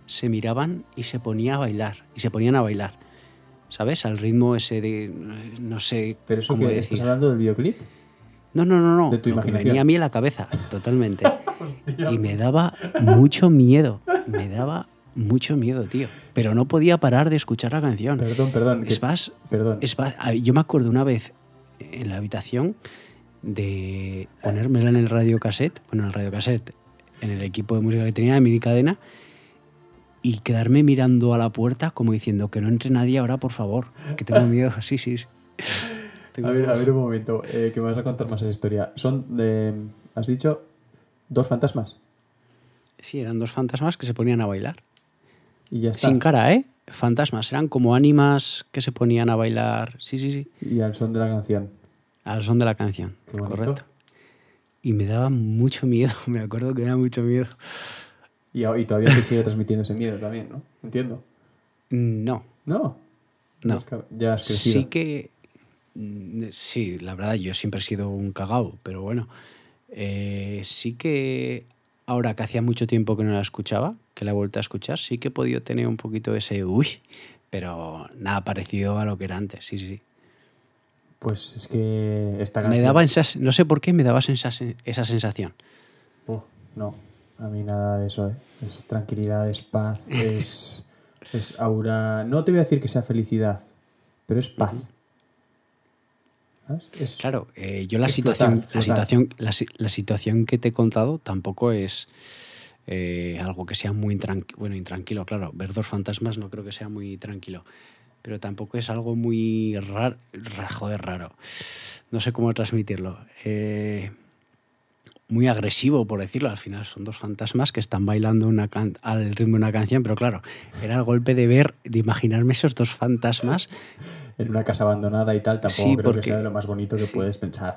se miraban y se ponía a bailar, y se ponían a bailar, ¿sabes? Al ritmo ese de, no sé Pero eso cómo que decir. estás hablando del videoclip. No, no, no, no. De tu lo que imaginación. venía a mí en la cabeza, totalmente. Y me daba mucho miedo. Me daba mucho miedo, tío. Pero no podía parar de escuchar la canción. Perdón, perdón. que- Es más, perdón. es más, yo me acuerdo una vez en la habitación de ponérmela en el radio cassette, bueno, en el radio cassette, en el equipo de música que tenía, de mini cadena, y quedarme mirando a la puerta como diciendo que no entre nadie ahora, por favor, que tengo miedo. Sí, sí. sí. A ver, a ver un momento, eh, que me vas a contar más esa historia. Son, de, has dicho, dos fantasmas. Sí, eran dos fantasmas que se ponían a bailar. Y ya está. Sin cara, ¿eh? Fantasmas, eran como ánimas que se ponían a bailar. Sí, sí, sí. Y al son de la canción. Al son de la canción. Qué. Correcto. Y me daba mucho miedo, me acuerdo que me daba mucho miedo. Y, y todavía te sigue transmitiendo ese miedo también, ¿no? Entiendo. No, No. no. Ya has crecido. Sí que. mm, Sí, la verdad, yo siempre he sido un cagao, pero bueno. Eh, sí que ahora que hacía mucho tiempo que no la escuchaba, que la he vuelto a escuchar, sí que he podido tener un poquito ese uy, pero nada parecido a lo que era antes, sí, sí, sí. Pues es que esta Me canción... daba esa, no sé por qué me daba esa, esa sensación. Oh, no, a mí nada de eso, ¿eh? Es tranquilidad, es paz, es, es aura... No te voy a decir que sea felicidad, pero es paz. Es- Claro, eh, yo la situación, flotar, la situación, la, si- la situación que te he contado tampoco es eh, algo que sea muy intranquilo. Bueno, intranquilo, claro. Ver dos fantasmas no creo que sea muy tranquilo. Pero tampoco es algo muy raro. Joder, raro. No sé cómo transmitirlo. Eh, muy agresivo, por decirlo. Al final son dos fantasmas que están bailando una can- al ritmo de una canción, pero claro, era el golpe de ver, de imaginarme esos dos fantasmas En una casa abandonada y tal, tampoco Sí, creo porque- que sea de lo más bonito que puedes pensar.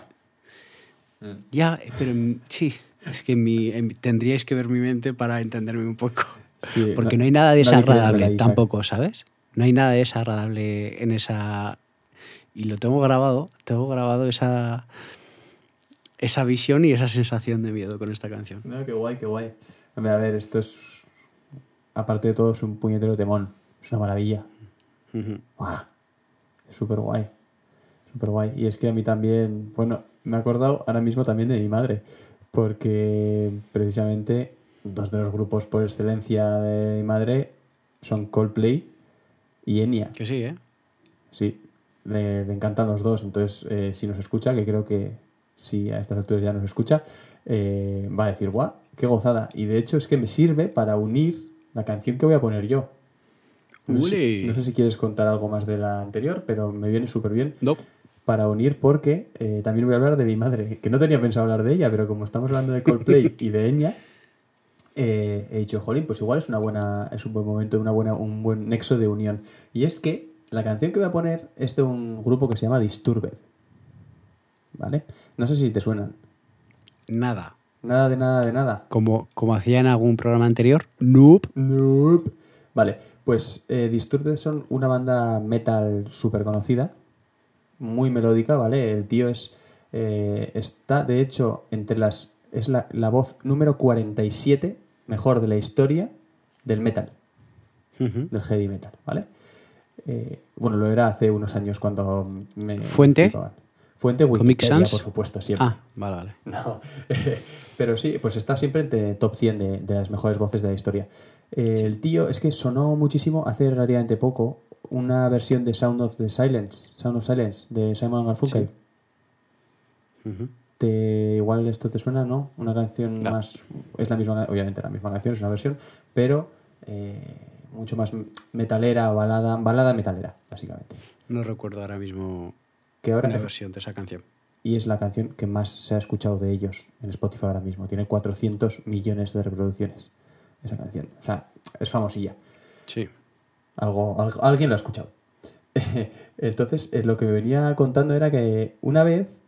Ya, pero sí, es que mi, en mi- tendríais que ver mi mente para entenderme un poco. Sí, Porque no hay nada desagradable ahí, tampoco, ¿sabes? No hay nada desagradable en esa... Y lo tengo grabado, tengo grabado esa, esa visión y esa sensación de miedo con esta canción. No, qué guay, qué guay. Hombre, a ver, esto es... Aparte de todo, es un puñetero temón. Es una maravilla. Ujú. ¡Guau! Es súper guay. Súper guay. Y es que a mí también, bueno, me he acordado ahora mismo también de mi madre, porque precisamente dos de los grupos por excelencia de mi madre son Coldplay y Enya. Que sí, ¿eh? Sí, le, le encantan los dos. Entonces, eh, si nos escucha, que creo que si a estas alturas ya nos escucha, eh, va a decir, guau, qué gozada. Y de hecho es que me sirve para unir la canción que voy a poner yo. No sé, si, ¡Ule! no sé si quieres contar algo más de la anterior, pero me viene súper bien No. para unir porque eh, también voy a hablar de mi madre, que no tenía pensado hablar de ella, pero como estamos hablando de Coldplay y de Enya, eh, he dicho, jolín, pues igual es una buena, es un buen momento, una buena, un buen nexo de unión. Y es que la canción que voy a poner es de un grupo que se llama Disturbed. ¿Vale? No sé si te suenan. Nada. Nada de nada de nada. Como, como hacía en algún programa anterior, nope. Nope. Vale, pues eh, Disturbed son una banda metal súper conocida, muy melódica, ¿vale? El tío es eh, está, de hecho, entre las. Es la, la voz número 47 mejor de la historia del metal, del heavy metal, ¿vale? Eh, bueno, lo era hace unos años cuando me. ¿Fuente? Fuente Wikipedia, por supuesto, siempre. Ah, vale, vale. No, pero sí, pues está siempre entre top 100 de, de las mejores voces de la historia. Eh, el tío es que sonó muchísimo hace relativamente poco una versión de Sound of the Silence, Sound of Silence de Simon Garfunkel. Te- igual esto te suena, ¿no? Una canción No. más, es la misma, obviamente la misma canción, es una versión, pero eh, mucho más metalera, balada, balada metalera, básicamente. No recuerdo ahora mismo Que ahora una es- versión de esa canción. y es la canción que más se ha escuchado de ellos en Spotify ahora mismo. Tiene 400 millones de reproducciones esa canción. O sea, es famosilla. Sí. Algo, algo- alguien lo ha escuchado. Entonces, eh, lo que me venía contando era que una vez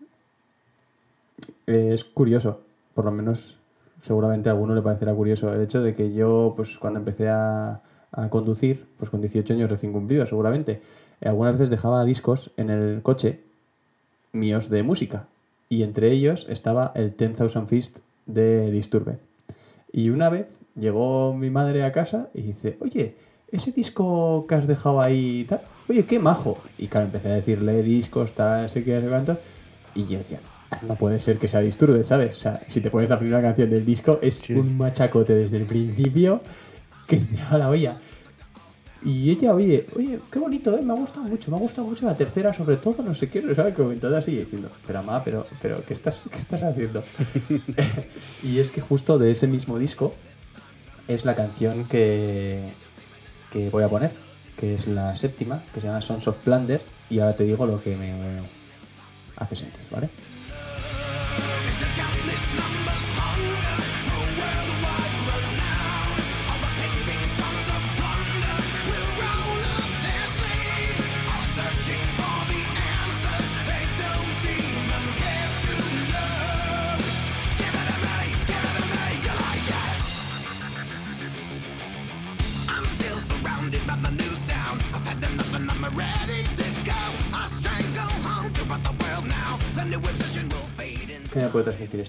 eh, es curioso, por lo menos seguramente a alguno le parecerá curioso el hecho de que yo, pues cuando empecé a, a conducir, pues con 18 años recién cumplidos seguramente, algunas veces dejaba discos en el coche míos de música. Y entre ellos estaba el 10,000 Fist de Disturbed. Y una vez llegó mi madre a casa y dice, oye, ese disco que has dejado ahí, tal, oye, qué majo. Y claro, empecé a decirle discos, tal, sé qué, sé cuánto. Y yo decía, "Ah, no puede ser que sea Disturbed, ¿sabes? O sea, si te pones la primera canción del disco, es un machacote desde el principio que te va la olla. Y ella, oye, oye, qué bonito, ¿eh? me ha gustado mucho, me ha gustado mucho la tercera, sobre todo, no sé qué, ¿sabes? Comentando así, diciendo, pero mamá, pero, pero, ¿qué estás, qué estás haciendo? y es que justo de ese mismo disco es la canción que, que voy a poner, que es la séptima, que se llama Sons of Plunder, y ahora te digo lo que me hace sentir, ¿vale?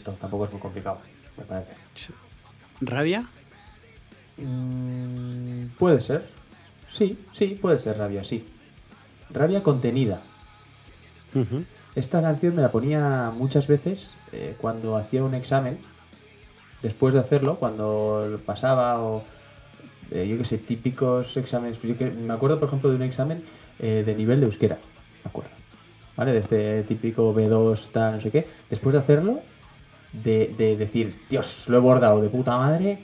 Tampoco es muy complicado, me parece. ¿Rabia? Mm, puede ser. Sí, sí, puede ser rabia, sí. Rabia contenida. Esta canción me la ponía muchas veces eh, cuando hacía un examen. Después de hacerlo, cuando lo pasaba o eh, yo qué sé, típicos exámenes. Yo que- me acuerdo, por ejemplo, de un examen eh, de nivel de euskera. Me acuerdo. ¿Vale? De este típico B2, tal, no sé qué. Después de hacerlo, de, de decir, Dios, lo he bordado de puta madre.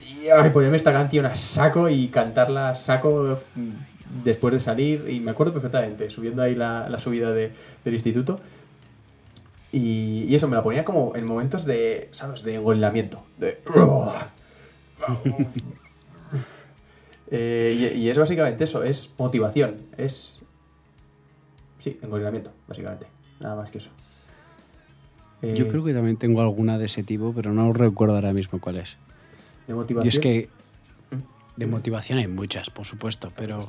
Y ahora ponerme esta canción a saco y cantarla a saco mm, después de salir. Y me acuerdo perfectamente, subiendo ahí la, la subida de- del instituto. Y, eso, me la ponía como en momentos de, ¿sabes? De engolamiento. De... Eh, y, y es básicamente eso, es motivación, es... Sí, engolamiento, básicamente. Nada más que eso. Eh, Yo creo que también tengo alguna de ese tipo, pero no recuerdo ahora mismo cuál es. De Y motivación. es que de motivación hay muchas, por supuesto, pero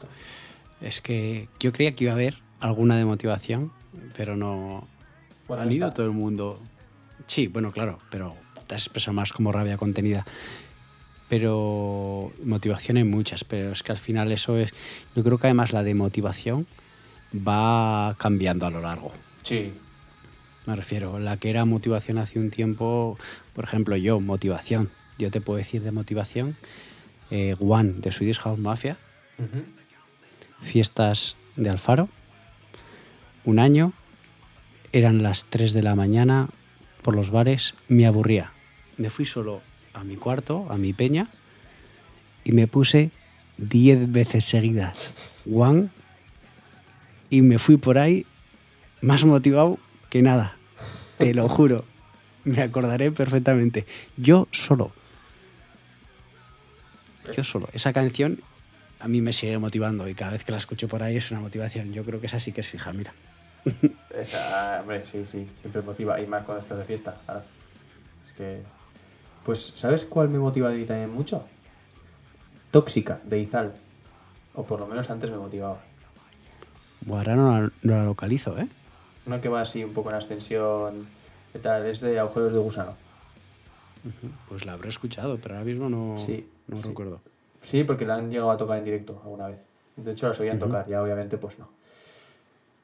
es que yo creía que iba a haber alguna de motivación, pero no Bueno, ha ido todo el mundo. Sí, bueno, claro, pero te has expresado más como rabia contenida. Pero motivación hay muchas, pero es que al final eso es. Yo creo que además la de motivación va cambiando a lo largo. Sí. Me refiero, la que era motivación hace un tiempo, por ejemplo, yo, motivación. Yo te puedo decir de motivación, eh, One de Swedish House Mafia, fiestas de Alfaro, un año, eran las 3 de la mañana por los bares, me aburría. Me fui solo a mi cuarto, a mi peña, y me puse 10 veces seguidas One y me fui por ahí más motivado que nada. Te lo juro. Me acordaré perfectamente. Yo solo. Yo solo. Esa canción a mí me sigue motivando y cada vez que la escucho por ahí es una motivación. Yo creo que esa sí que es fija, mira. Esa, hombre, sí, sí, siempre motiva. Y más cuando estás de fiesta, claro. Es que. Pues, ¿sabes cuál me motiva a mí también mucho? Tóxica, de Izal. O por lo menos antes me motivaba. Buah, Ahora no la, no la localizo, ¿eh? Una que va así un poco en ascensión. ¿Qué tal? Es de agujeros de gusano. Pues la habré escuchado, pero ahora mismo no, Sí, no sí. recuerdo. Sí, porque la han llegado a tocar en directo alguna vez. De hecho, la solían tocar, ya obviamente, pues no.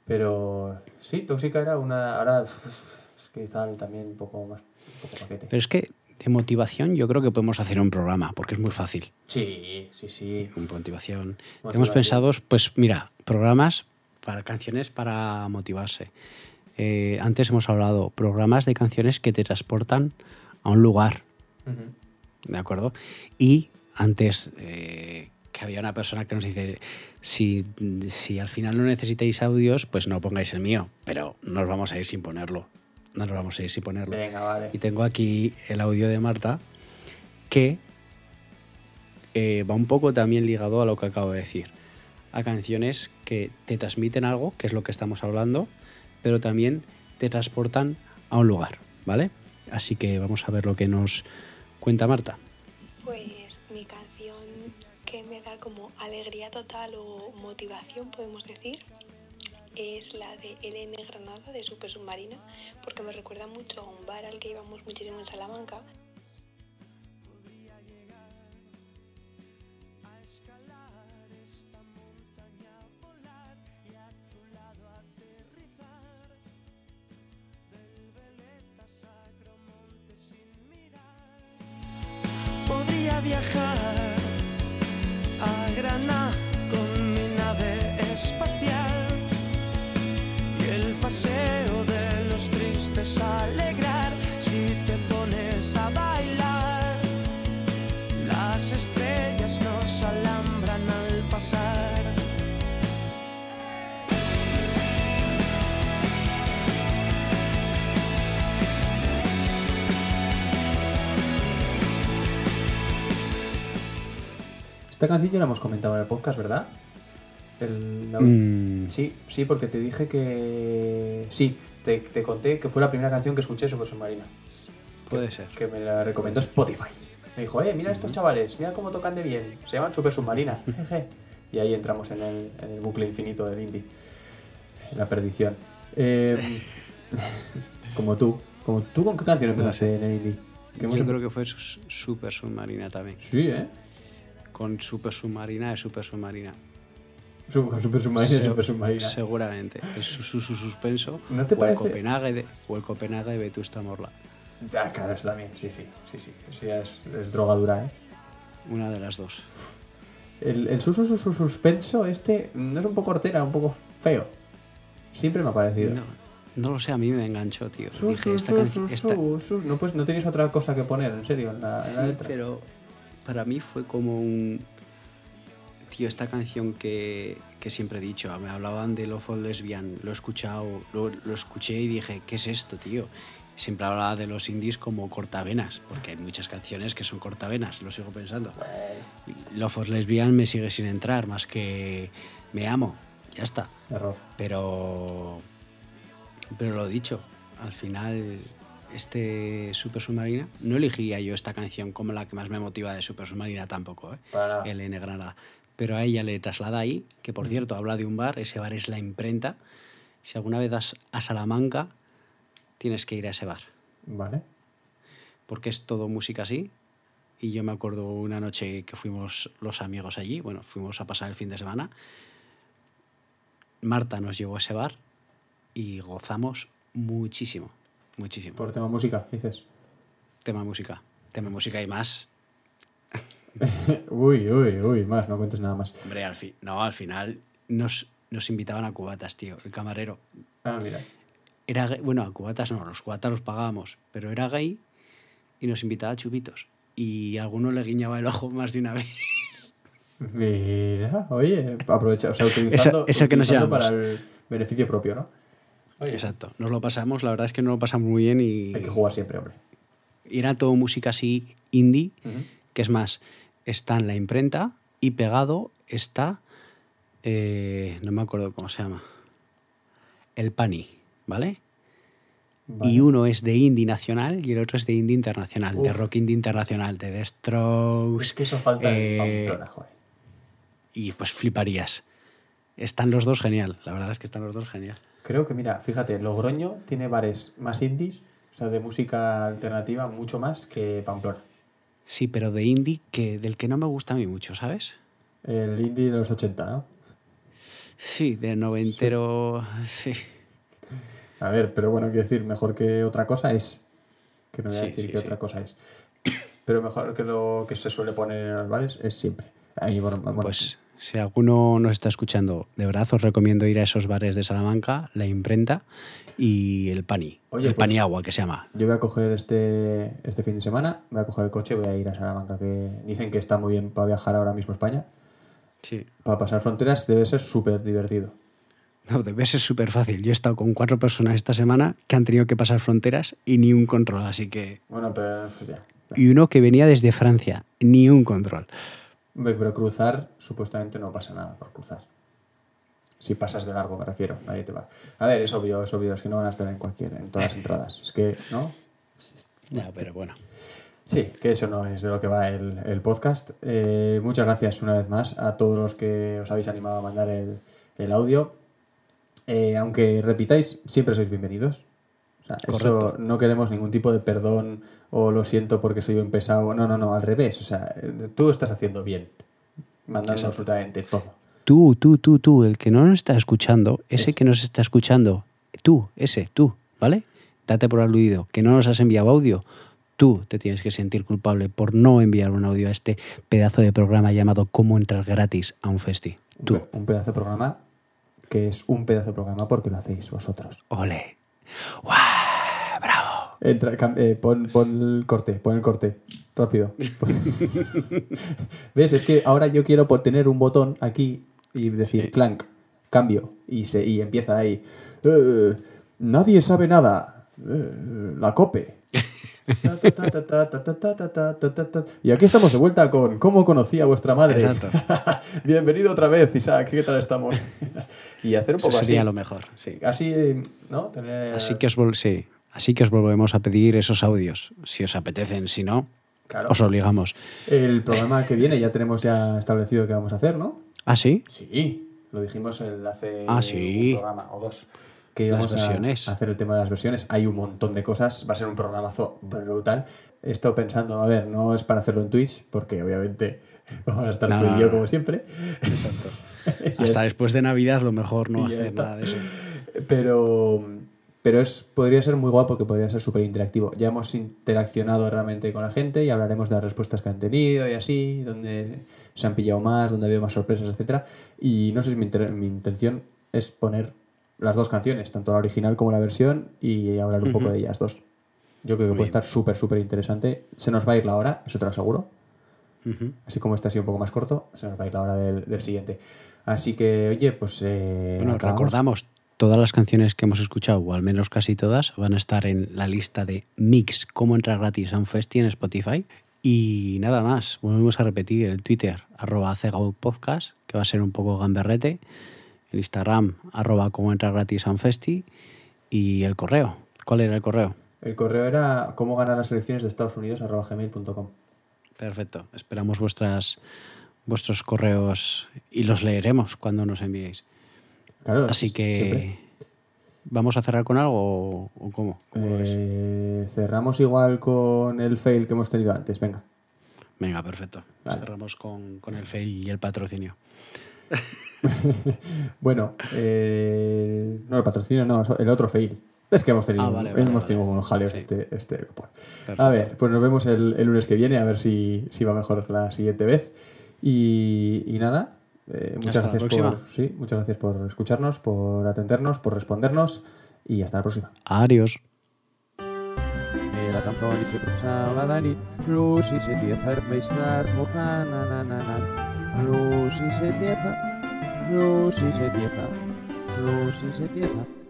Pero sí, Tóxica era una. Ahora es que Izal también un poco más. Un poco paquete. Pero es que de motivación yo creo que podemos hacer un programa, porque es muy fácil. Sí, sí, sí. Un motivación. Motivación. Hemos pensado, pues mira, programas para canciones para motivarse. Eh, antes hemos hablado programas de canciones que te transportan a un lugar. ¿de acuerdo? Y antes eh, que había una persona que nos dice, si, si al final no necesitáis audios, pues no pongáis el mío, pero nos vamos a ir sin ponerlo. No nos vamos a ir sin ponerlo. Venga, vale. Y tengo aquí el audio de Marta, que eh, va un poco también ligado a lo que acabo de decir. A canciones que te transmiten algo, que es lo que estamos hablando, pero también te transportan a un lugar, ¿vale? Así que vamos a ver lo que nos Cuenta Marta. Pues mi canción que me da como alegría total o motivación, podemos decir, es la de LN Granada de Super Submarina, porque me recuerda mucho a un bar al que íbamos muchísimo en Salamanca. Viajar a Granada con mi nave espacial y el paseo de los tristes alegrar Esta canción ya la hemos comentado en el podcast, ¿verdad? El- la- Mm. Sí, sí, porque te dije que. Sí, te, te conté que fue la primera canción que escuché de Super Submarina. Puede ser. Que me la recomendó Spotify. Me dijo, eh, mira estos chavales, mira cómo tocan de bien. Se llaman Super Submarina. jeje. y ahí entramos en el, en el bucle infinito del indie. En la perdición. Eh, como tú. Como tú, ¿con qué canción empezaste en el indie? Hemos Yo em- creo que fue su- Super Submarina también. Sí, ¿eh? Con Super Submarina de Super Submarina. Su- con Super Submarina Se- Super Submarina. Seguramente. El su, su- su suspenso. ¿No te o, parece? el Copenhague de, o el Copenhague de Vetusta Morla. Ah, claro, eso también, sí, sí, sí, sí. Eso ya es, es drogadura, ¿eh? Una de las dos. El, el su, su, su- su- suspenso este no es un poco hortera, un poco feo. Siempre me ha parecido. No, no lo sé, a mí me enganchó, tío. Su, Dije, esta esta-. No, pues, no tenéis otra cosa que poner, en serio, en la, en la letra. pero para mí fue como un... Tío, esta canción que, que siempre he dicho, me hablaban de Love of Lesbian, lo he escuchado, lo, lo escuché y dije, ¿qué es esto, tío? Siempre hablaba de los indies como cortavenas, porque hay muchas canciones que son cortavenas, lo sigo pensando. Love of Lesbian me sigue sin entrar, más que me amo, ya está. Error. Pero, pero lo dicho, al final este Super Submarina, no elegiría yo esta canción como la que más me motiva de Super Submarina tampoco, ¿eh? Para el N Granada. Pero a ella le traslada ahí, que por cierto habla de un bar, ese bar es la imprenta. Si alguna vez vas a Salamanca, tienes que ir a ese bar, Vale. porque es todo música así. Y yo me acuerdo una noche que fuimos los amigos allí, bueno, fuimos a pasar el fin de semana. Marta nos llevó a ese bar y gozamos muchísimo, muchísimo. Por tema música, dices. Tema música, tema música y más. uy, uy, uy, más, no cuentes nada más. Hombre, al fin, no, al final nos, nos invitaban a cubatas, tío, el camarero. Ah, mira. Era gay- bueno, a cubatas no, los cubatas los pagábamos, pero era gay y nos invitaba a chupitos. Y a alguno le guiñaba el ojo más de una vez. Mira, oye, aprovecha, o sea, utilizando, esa que utilizando para el beneficio propio, ¿no? Oye, Exacto, nos lo pasamos, la verdad es que nos lo pasamos muy bien y, Hay que jugar siempre, hombre. y era todo música así indie, que es más, está en la imprenta y pegado está, eh, no me acuerdo cómo se llama, el Pani, ¿vale? Vale. Y uno es de indie nacional y el otro es de indie internacional, de rock indie internacional, de The Strokes. Es que eso falta eh, en Pamplona, joder. Y pues fliparías. Están los dos genial, la verdad es que están los dos genial. Creo que, mira, fíjate, Logroño tiene bares más indies, o sea, de música alternativa, mucho más que Pamplona. Sí, pero de indie que del que no me gusta a mí mucho, ¿sabes? El indie de los 80, ¿no? Sí, de noventero. Sí. A ver, pero bueno, quiero decir, mejor que otra cosa es. Que no voy a Sí, decir sí, que otra cosa es. Pero mejor que lo que se suele poner en los bares es siempre. Ahí, bueno, bueno, Pues si alguno nos está escuchando, de verdad os recomiendo ir a esos bares de Salamanca, la imprenta y el pani. Oye, el pues- pani agua que se llama. Yo voy a coger este, este fin de semana, voy a coger el coche, voy a ir a Salamanca, que dicen que está muy bien para viajar ahora mismo a España. Sí. Para pasar fronteras debe ser súper divertido. No, debe ser súper fácil. Yo he estado con cuatro personas esta semana que han tenido que pasar fronteras y ni un control, así que... Bueno, pero pues ya. Y uno que venía desde Francia, ni un control. Pero cruzar, supuestamente no pasa nada por cruzar. Si pasas de largo, me refiero, nadie te va. A ver, es obvio, es obvio, es que no van a estar en cualquier, en todas las entradas. Es que, ¿no? Ya, pero bueno. Sí, que eso no es de lo que va el, el podcast. Eh, muchas gracias una vez más a todos los que os habéis animado a mandar el, el audio. Eh, aunque repitáis, siempre sois bienvenidos. O sea, eso no queremos ningún tipo de perdón o lo siento porque soy un pesado. No, no, no, al revés. O sea, eh, tú estás haciendo bien. Mandando absolutamente todo. Tú, tú, tú, tú, el que no nos está escuchando, ese Es- que nos está escuchando, tú, ese, tú, ¿vale? Date por aludido, que no nos has enviado audio. Tú te tienes que sentir culpable por no enviar un audio a este pedazo de programa llamado Cómo entrar gratis a un festi. Un Tú, Un pedazo de programa que es un pedazo de programa porque lo hacéis vosotros. ole. ¡Guau! ¡Bravo! Entra, eh, pon, pon el corte, pon el corte. Rápido. ¿Ves? Es que ahora yo quiero por tener un botón aquí y decir Sí. clank, cambio. Y, se, y empieza ahí. "Eh, nadie sabe nada. Eh, la cope. Y aquí estamos de vuelta con ¿Cómo conocí a vuestra madre? Bienvenido otra vez, Isaac. ¿Qué tal estamos? y hacer un Eso poco así. sería lo mejor, sí. Así, ¿no? Tener... Así que os, vol- sí, así que os volvemos a pedir esos audios, si os apetecen, si no, Claro. os obligamos. El programa que viene ya tenemos ya establecido qué vamos a hacer, ¿no? ¿Ah, sí? Sí, lo dijimos el hace Ah, sí. un programa o dos. Que íbamos a- hacer el tema de las versiones. Hay un montón de cosas, va a ser un programazo brutal. He estado pensando, a ver, no es para hacerlo en Twitch, porque obviamente vamos a estar No, tú y yo como siempre. Exacto. Hasta después de Navidad lo mejor no hacer está. nada de eso. Pero, pero es, podría ser muy guapo porque podría ser súper interactivo. Ya hemos interaccionado realmente con la gente y hablaremos de las respuestas que han tenido y así, donde se han pillado más, donde ha habido más sorpresas, etcétera Y no sé si mi intención es poner las dos canciones, tanto la original como la versión, y hablar un poco de ellas dos. Yo creo que Muy puede bien. estar súper, súper interesante. Se nos va a ir la hora, eso te lo aseguro. Así como este ha sido un poco más corto, se nos va a ir la hora del, del siguiente. Así que, oye, pues. eh, Bueno, acabamos. recordamos, todas las canciones que hemos escuchado, o al menos casi todas, van a estar en la lista de Mix, cómo entrar gratis a un festi en Spotify. Y nada más, volvemos a repetir el Twitter, arroba podcast, que va a ser un poco gamberrete, el Instagram, arroba cómo entrar gratis a un festi, y el correo. ¿Cuál era el correo? El correo era cómo ganar las elecciones de Estados Unidos arroba gmail.com. Perfecto. Esperamos vuestras, vuestros correos y los leeremos cuando nos enviéis. Claro, Así que, siempre. ¿vamos a cerrar con algo o, o cómo? ¿Cómo lo ves? Eh, cerramos igual con el fail que hemos tenido antes. Venga. Venga, perfecto. Vale. Cerramos con, con el fail y el patrocinio. Bueno, eh, no el patrocinio, no, el otro fail. Es que hemos tenido, Ah, vale, vale, hemos vale. tenido unos jaleos Sí. este, este. A ver, pues nos vemos el, el lunes que viene, a ver si, si va mejor la siguiente vez. Y, y nada, eh, muchas Hasta gracias por, sí, muchas gracias por escucharnos, por atendernos, por respondernos y hasta la próxima. Adiós. la canzone si cruzava la nit, Lucy si empieza a besar mojana, na, na, na. Lucy se empieza, Lucy se empieza, Lucy se empieza.